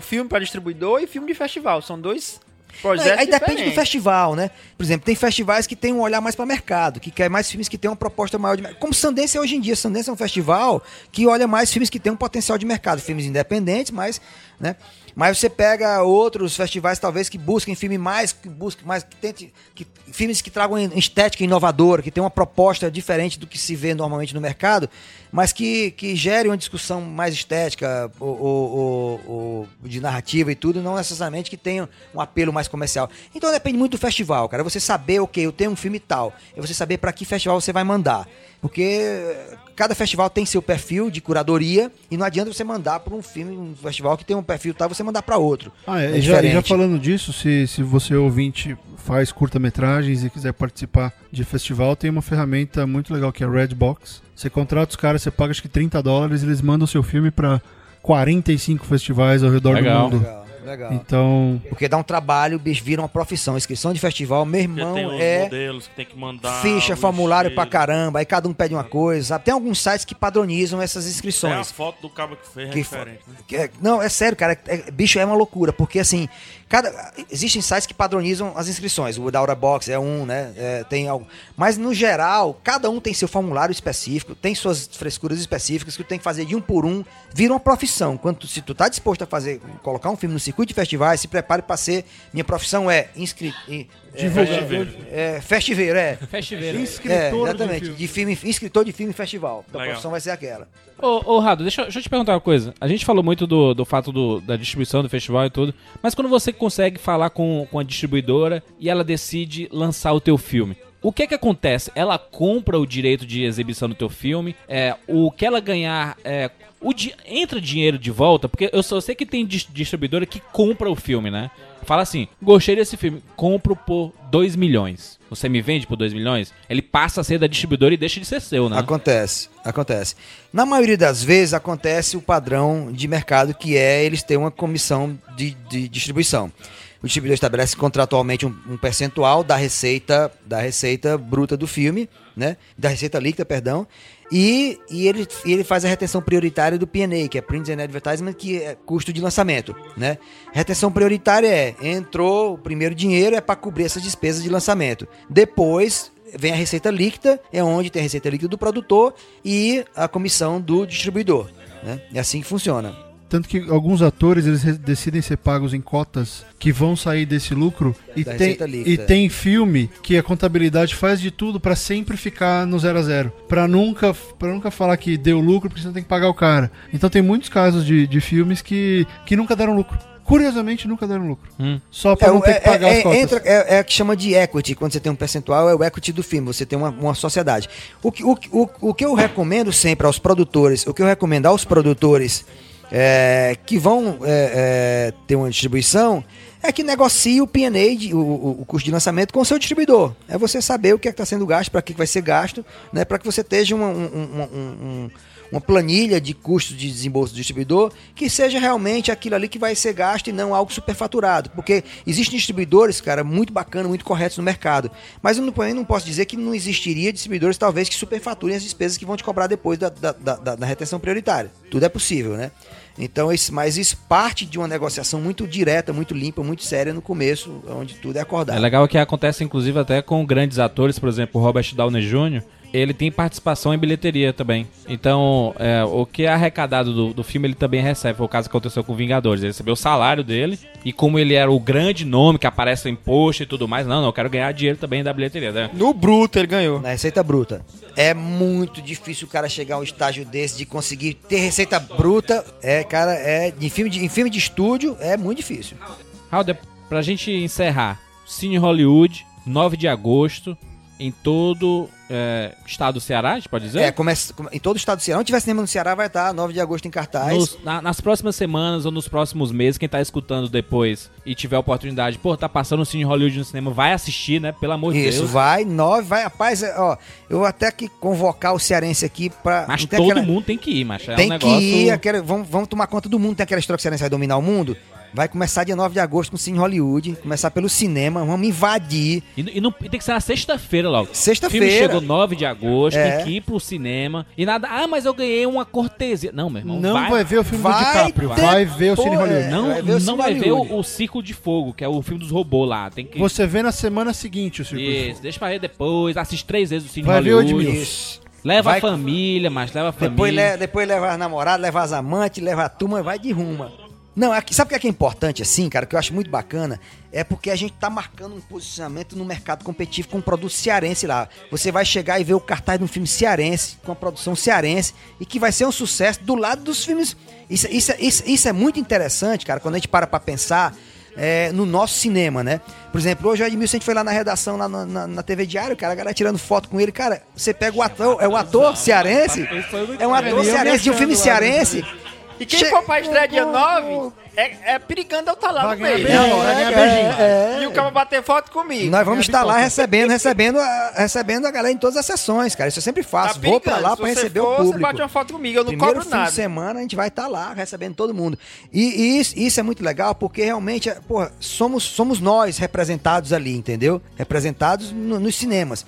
Filme pra distribuidor e filme de festival. São dois projetos. Aí, aí depende do festival, né? Por exemplo, tem festivais que tem um olhar mais para mercado, que quer mais filmes que tem uma proposta maior de mercado. Como Sundance é hoje em dia. Sundance é um festival que olha mais filmes que têm um potencial de mercado. Filmes independentes, mas, né? Mas você pega outros festivais, talvez, que busquem filme mais, que busquem mais, que tente, que, filmes que tragam estética inovadora, que tem uma proposta diferente do que se vê normalmente no mercado, mas que, que gere uma discussão mais estética ou, ou- ou- de narrativa e tudo, não necessariamente que tenha um apelo mais comercial. Então depende muito do festival, cara. Você saber, ok, eu tenho um filme tal, é você saber para que festival você vai mandar. Porque cada festival tem seu perfil de curadoria e não adianta você mandar para um filme, um festival que tem um perfil tal, você mandar para outro. Ah, é, É e já, já falando disso, se, se você ouvinte faz curta-metragens e quiser participar de festival, tem uma ferramenta muito legal que é a Redbox. Você contrata os caras, você paga acho que 30 dólares, eles mandam seu filme pra 45 festivais ao redor Legal. do mundo. Legal, legal. Então, Porque dá um trabalho, bicho, vira uma profissão. Inscrição de festival, meu irmão, tem os é modelos que tem que mandar. ficha, formulário estilo. pra caramba. Aí cada um pede uma coisa. sabe? Tem alguns sites que padronizam essas É a inscrições. foto do cabo que fez, é Que diferente. Né? Que é- não, é sério, cara. é- bicho, é uma loucura. Porque assim, cada, existem sites que padronizam as inscrições. O da Aura Box é um, né? é, tem algo. Mas no geral, cada um tem seu formulário específico, tem suas frescuras específicas que tu tem que fazer de um por um. Vira uma profissão. Quando tu- se tu tá disposto a fazer, colocar um filme no circuito de festivais, se prepare para ser. Minha profissão é inscrito. Festiveiro. É, festiveiro, é. Festiveiro. É, escritor de exatamente. filme. De filme, escritor de filme e festival. Então a Legal. profissão vai ser aquela. Ô, ô Rado, deixa, eu- deixa eu te perguntar uma coisa. A gente falou muito do, do fato do- da distribuição do festival e tudo, mas quando você consegue falar com, com a distribuidora e ela decide lançar o teu filme, o que é que acontece? Ela compra o direito de exibição do teu filme, é, o que ela ganhar, é, o di- entra dinheiro de volta, porque eu só sei que tem dis- distribuidora que compra o filme, né? Fala assim, gostei desse filme, compro por 2 milhões. Você me vende por 2 milhões? Ele passa a ser da distribuidora e deixa de ser seu, né? Acontece, acontece. Na maioria das vezes acontece o padrão de mercado que é eles têm uma comissão de, de distribuição. O distribuidor estabelece contratualmente um, um percentual da receita da receita bruta do filme, né? Da receita líquida, perdão. E, e ele, ele faz a retenção prioritária do P&A, que é Prints and Advertisement, que é custo de lançamento, né? Retenção prioritária é, entrou o primeiro dinheiro é para cobrir essas despesas de lançamento. Depois vem a receita líquida, é onde tem a receita líquida do produtor e a comissão do distribuidor. Né? É assim que funciona. Tanto que alguns atores eles decidem ser pagos em cotas que vão sair desse lucro e Da tem, e tem filme que a contabilidade faz de tudo pra sempre ficar no zero a zero, Pra nunca para nunca falar que deu lucro porque você tem que pagar o cara. Então tem muitos casos de, de filmes que que nunca deram lucro. Curiosamente nunca deram lucro. Hum. Só pra É, não ter é, que pagar é, as cotas. entra- é, é o que chama de equity, quando você tem um percentual, é o equity do filme, você tem uma, uma sociedade. O que, o, o, o que eu recomendo sempre aos produtores, o que eu recomendo aos produtores é, que vão é, é, ter uma distribuição, é que negocie o P&A, o, o, o custo de lançamento, com o seu distribuidor. É você saber o que é está sendo gasto, para que vai ser gasto, né, para que você esteja um- um- um- uma planilha de custos de desembolso do distribuidor que seja realmente aquilo ali que vai ser gasto e não algo superfaturado. Porque existem distribuidores, cara, muito bacana, muito corretos no mercado. Mas eu não, eu não posso dizer que não existiria distribuidores, talvez, que superfaturem as despesas que vão te cobrar depois da, da, da- da- retenção prioritária. Tudo é possível, né? Então, isso, mas isso parte de uma negociação muito direta, muito limpa, muito séria no começo, onde tudo é acordado. É legal que acontece inclusive até com grandes atores, por exemplo, Robert Downey Jr., ele tem participação em bilheteria também. Então, é, o que é arrecadado do, do filme ele também recebe. Foi o caso que aconteceu com Vingadores. Ele recebeu o salário dele e como ele era o grande nome que aparece em post e tudo mais, não, não, eu quero ganhar dinheiro também da bilheteria. Né? No bruto ele ganhou. Na receita bruta. É muito difícil o cara chegar a um estágio desse de conseguir ter receita bruta. É, cara, é. Em filme de, em filme de estúdio é muito difícil. Raul, pra gente encerrar, Cine Hollywood, 9 de agosto, em todo é, estado do Ceará, a gente pode dizer? É, começa, come- em todo o estado do Ceará. Onde tiver cinema no Ceará, vai estar 9 de agosto em cartaz. Nos- na- nas próximas semanas ou nos próximos meses, quem tá escutando depois e tiver oportunidade, pô, tá passando o Cine Hollywood no cinema, vai assistir, né? Pelo amor de Isso, Deus. vai, 9, vai. Rapaz, é, ó, eu vou até que convocar o cearense aqui pra. Mas todo aquela- mundo tem que ir, macho. É Tem um negócio... que ir, aquela- vamos, vamos tomar conta do mundo. Tem aquela história que o cearense vai dominar o mundo. Vai começar dia 9 de agosto com o Cine Hollywood. Começar pelo cinema, vamos invadir. E, e não- e tem que ser na sexta-feira logo. O Sexta-feira. filme chegou 9 de agosto, É. tem que ir pro cinema. E nada, ah, mas eu ganhei uma cortesia. Não, meu irmão, Não vai, vai, ver o filme do vai DiCaprio, ter- vai ver o Cine Hollywood. é. Não, vai ver o não vai ver Hollywood. o, o Círculo de Fogo, que é o filme dos robôs lá. Tem que. Você vê na semana seguinte o Circuito. Isso, deixa pra ver depois. Assiste três vezes o Cine Vai ver o Hollywood. Edmilson. Isso. Leva Vai- a família, mas leva a família. Depois, le, depois leva as namoradas, leva as amantes, leva a turma, vai de ruma. Não, aqui, sabe o que é, que é importante assim, cara, que eu acho muito bacana? É porque a gente tá marcando um posicionamento no mercado competitivo com um produto cearense lá. Você vai chegar e ver o cartaz de um filme cearense, com a produção cearense, e que vai ser um sucesso do lado dos filmes. Isso, isso, isso, isso é muito interessante, cara, quando a gente para pra pensar é, no nosso cinema, né? Por exemplo, hoje o Edmilson, a gente foi lá na redação, lá na, na, na TV Diário, cara, a galera tirando foto com ele. Cara, você pega o ator, é o ator cearense, é um ator cearense de um filme cearense. E quem Che- for pra estreia dia 9, é, é perigando eu estar lá Vai no meio. beijinho, vai ganhar beijinho. E o cara bater foto comigo. Nós vamos estar lá recebendo, recebendo, a, recebendo a galera em todas as sessões, cara. Isso eu sempre faço. Vou pra lá Tá Se pra você receber for, o Você público. bate uma foto comigo, eu não Primeiro cobro fim nada. de semana a gente vai estar lá recebendo todo mundo. E, e isso, isso é muito legal porque realmente, é, porra, somos, somos nós representados ali, entendeu? Representados no- nos cinemas.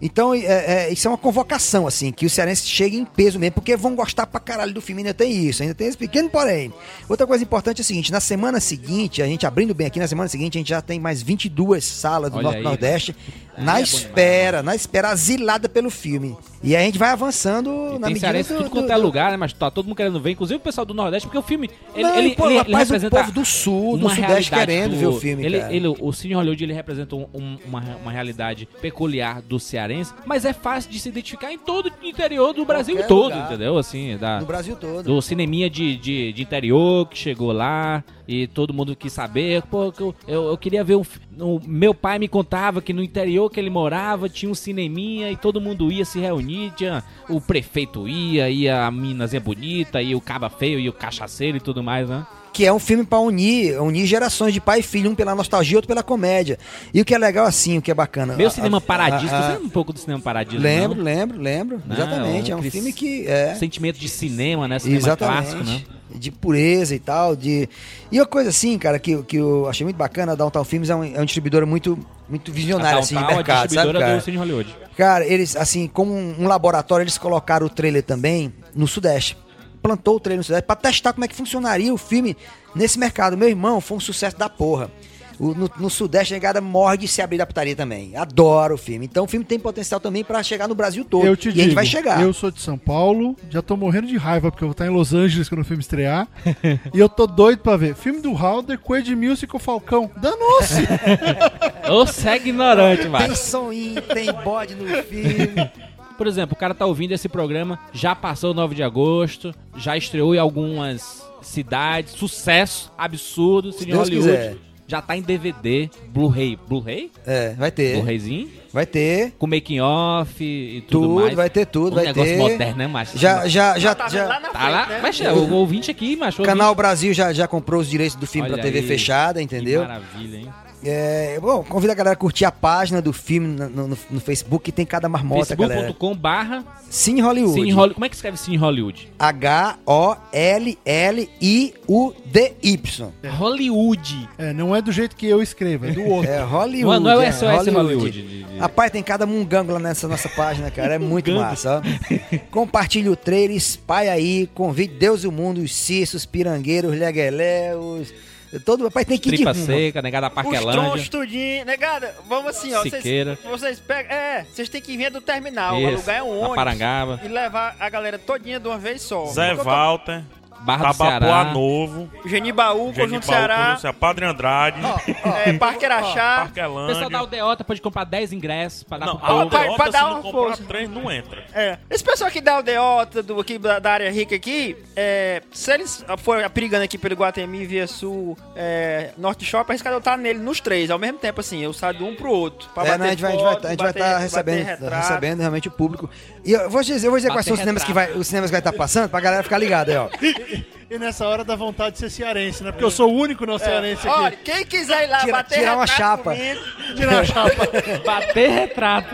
Então, é, é, isso é uma convocação, assim, que os cearenses cheguem em peso mesmo, porque vão gostar pra caralho do filme, ainda tem isso, ainda tem esse pequeno porém. Outra coisa importante é o seguinte, na semana seguinte, a gente abrindo bem aqui, na semana seguinte a gente já tem mais 22 salas do Olha Norte aí. Nordeste, Aí na é espera, na espera, asilada pelo filme. E a gente vai avançando E na tem medida cearense do, tudo quanto do- é do- lugar, né? Mas tá todo mundo querendo ver, inclusive o pessoal do Nordeste, porque o filme. Ele, Não, ele, pô, ele, ele representa. o povo do Sul, do Sudeste querendo do- ver o filme, ele, ele- o Cine Hollywood ele representa um- um- uma, uma realidade peculiar do cearense, mas é fácil de se identificar em todo o interior do Brasil Qualquer todo, lugar. entendeu? Assim, da, No Brasil todo. do cineminha de, de, de interior que chegou lá e todo mundo quis saber. Pô, eu, eu queria ver um. O meu pai me contava que no interior que ele morava tinha um cineminha e todo mundo ia se reunir. Tinha, o prefeito ia, ia a minazinha bonita, ia o caba feio, ia o cachaceiro e tudo mais, né? Que é um filme pra unir, unir gerações de pai e filho, um pela nostalgia, outro pela comédia. E o que é legal assim, o que é bacana. Meu a- cinema paradiso. a- Você lembra um pouco do cinema paradiso? Lembro, não? lembro, lembro. Não, Exatamente. É um filme que. É. Sentimento de cinema, né? Cinema Exatamente. clássico, né? De pureza e tal. De... E uma coisa assim, cara, que, que eu achei muito bacana, a Downtown Films é um, é um distribuidor muito, muito visionário assim, de a mercado, sabe, distribuidora cara? do Cine Hollywood. Cara, eles, assim, como um, um laboratório, eles colocaram o trailer também no Sudeste. Plantou o trailer no Sudeste pra testar como é que funcionaria o filme nesse mercado. Meu irmão, foi um sucesso da porra. O- no, no Sudeste, a negada morre de se abrir da putaria também. Adoro o filme. Então o filme tem potencial também pra chegar no Brasil todo. Eu te e digo, a gente vai chegar. eu sou de São Paulo, já tô morrendo de raiva porque eu vou estar em Los Angeles quando o filme estrear. [LAUGHS] e eu tô doido pra ver. Filme do Halder com Edmilson e com o Falcão. Danou-se! [LAUGHS] Ô, segue ignorante, mano. Tem soninho, tem bode no filme. [LAUGHS] Por exemplo, o cara tá ouvindo esse programa, já passou o 9 de agosto, já estreou em algumas cidades, sucesso absurdo, Se Deus Hollywood. quiser. Já tá em DVD, Blu-ray. Blu-ray? É, vai ter. Blu-rayzinho? Vai ter. Com making off e tudo, Tudo, mais. vai ter tudo, um vai negócio ter. moderno, né, macho? Já, já, já, Tá já. lá na Tá frente, lá, né? mas é, o ouvinte aqui, macho. O Canal Brasil já, já comprou os direitos do filme Olha pra TV aí. fechada, Que entendeu? maravilha, hein? É, bom, convido a galera a curtir a página do filme no, no- no Facebook, que tem cada marmota, galera. Facebook.com barra Cine Hollywood. Hollywood. Como é que escreve Cine Hollywood? H-O-L-L-I-U-D-Y. Hollywood. É, não é do jeito que eu escrevo, é do outro. É Hollywood. Não, não é o é, SOS Hollywood. de- de- Rapaz, tem cada mungango lá nessa nossa página, cara. É muito massa, ó. [LAUGHS] Compartilhe o trailer, espalhe aí, convide Deus e o mundo, os cissos, pirangueiros, legueléus. Todo, rapaz, tem que ir de Tripa rumo. seca, negada Os Parquelândia. tronchos tudinho. Negada, vamos assim, ó. Vocês, Siqueira. vocês pegam. É, vocês têm que vir do terminal, Isso, alugar um na ônibus. Parangaba. E levar a galera todinha de uma vez só. Zé Porque Barra do Tabapuá Ceará. Novo, Genibaú, Conjunto Ceará, Conjunto Padre Andrade, é, Parque Araxá. O pessoal da Aldeota pode comprar 10 ingressos pra dar Não, pro povo. pra- pra se dar não uma comprar força. três, não entra. É. Esse pessoal aqui da aldeota, do, aqui da, da área rica aqui, é, se eles forem perigando aqui pelo Guatemi, Via Sul, é, Norte Shopping, arriscado eu estar nele nos três, ao mesmo tempo, assim, eu saio de um pro outro. Pra É, bater não, a gente vai estar tá recebendo, recebendo realmente o público. E eu vou dizer, eu vou dizer quais são os cinemas que vai, os cinemas que vai estar passando pra galera ficar ligada aí, ó. [LAUGHS] E nessa hora dá vontade de ser cearense, né? Porque eu sou o único não cearense Olha, aqui. quem quiser ir lá Tira- bater tirar uma retrato chapa. comigo, [LAUGHS] Tirar a chapa. [LAUGHS] Bater retrato.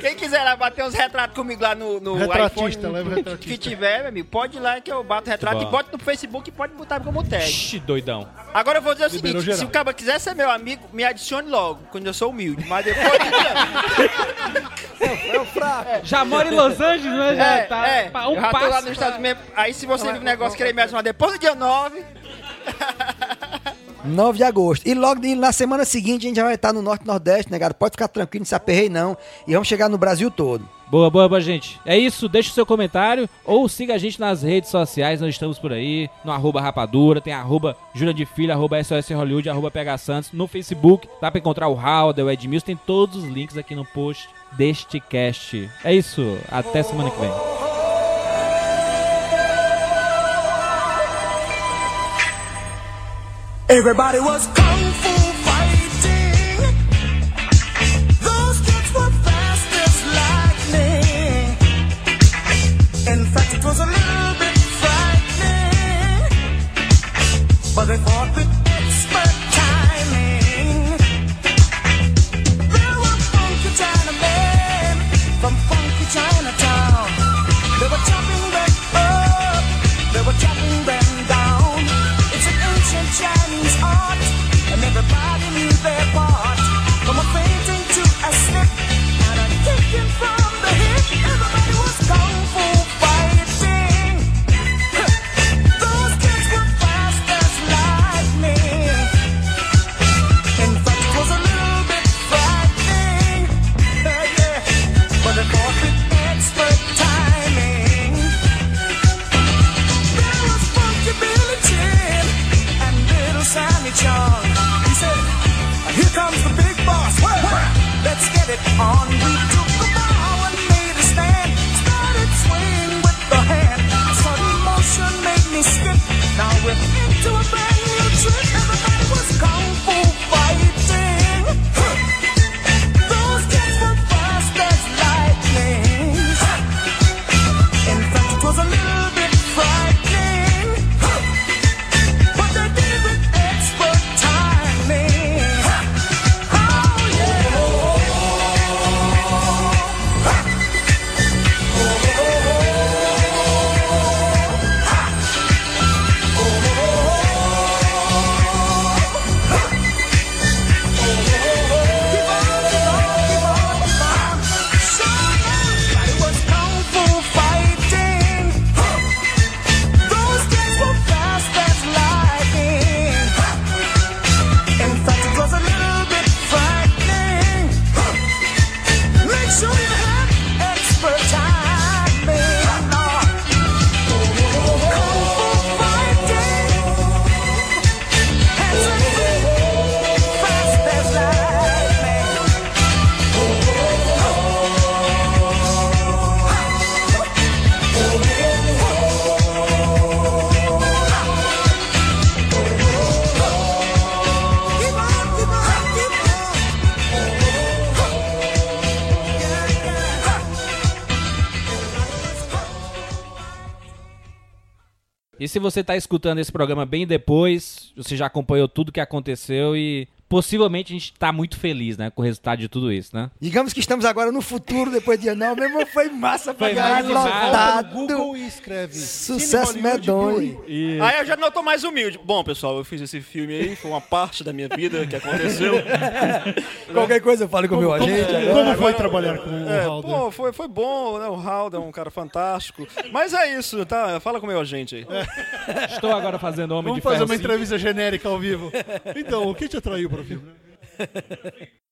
quem quiser ir lá bater uns retratos comigo lá no, no Retratista, iPhone leva o retratista. que tiver, meu amigo, pode ir lá que eu bato retrato bom. e boto no Facebook e pode botar como tag. Ixi, doidão. Agora eu vou dizer o Liberou seguinte, se geral. o cara quiser ser meu amigo, me adicione logo, quando eu sou humilde. Mas depois. [LAUGHS] É o fraco. Já mora em Los Angeles, né? Já é, tá é, um eu já tô lá passo. nos Estados Unidos. Aí se você vir um negócio querer me depois do dia 9, 9 [LAUGHS] de agosto. E logo de- na semana seguinte a gente já vai estar no Norte e Nordeste, né, cara? Pode ficar tranquilo, não se aperrei não. E vamos chegar no Brasil todo. Boa, boa, boa, gente. É isso, deixa o seu comentário ou siga a gente nas redes sociais, nós estamos por aí, no arroba rapadura, tem arroba Júlia de Filho, arroba SOS Hollywood, arroba PH Santos, no Facebook, dá pra encontrar o Howard, o Edmilson, tem todos os links aqui no post deste cast. É isso, até semana que vem. Everybody was kung fu fighting. Those kids were fast as lightning. In fact, it was a little bit frightening. But they fought with se você tá escutando esse programa bem depois, você já acompanhou tudo que aconteceu e possivelmente a gente tá muito feliz, né, com o resultado de tudo isso, né? Digamos que estamos agora no futuro, depois de não, mesmo foi massa pra Foi caralho. Google lotado. e escreve. Sucesso medonho. Aí eu já não tô mais humilde. Bom, pessoal, eu fiz esse filme aí, foi uma parte da minha vida que aconteceu. [LAUGHS] Qualquer coisa eu falo com o meu agente. agora. Como foi trabalhar com o É, Halder? pô, foi, foi bom, né? O Howard é um cara fantástico. Mas é isso, tá? Fala com o meu agente aí. Estou agora fazendo Homem Vamos de Ferro fazer uma 5. entrevista genérica ao vivo. Então, o que te atraiu para filme? [LAUGHS]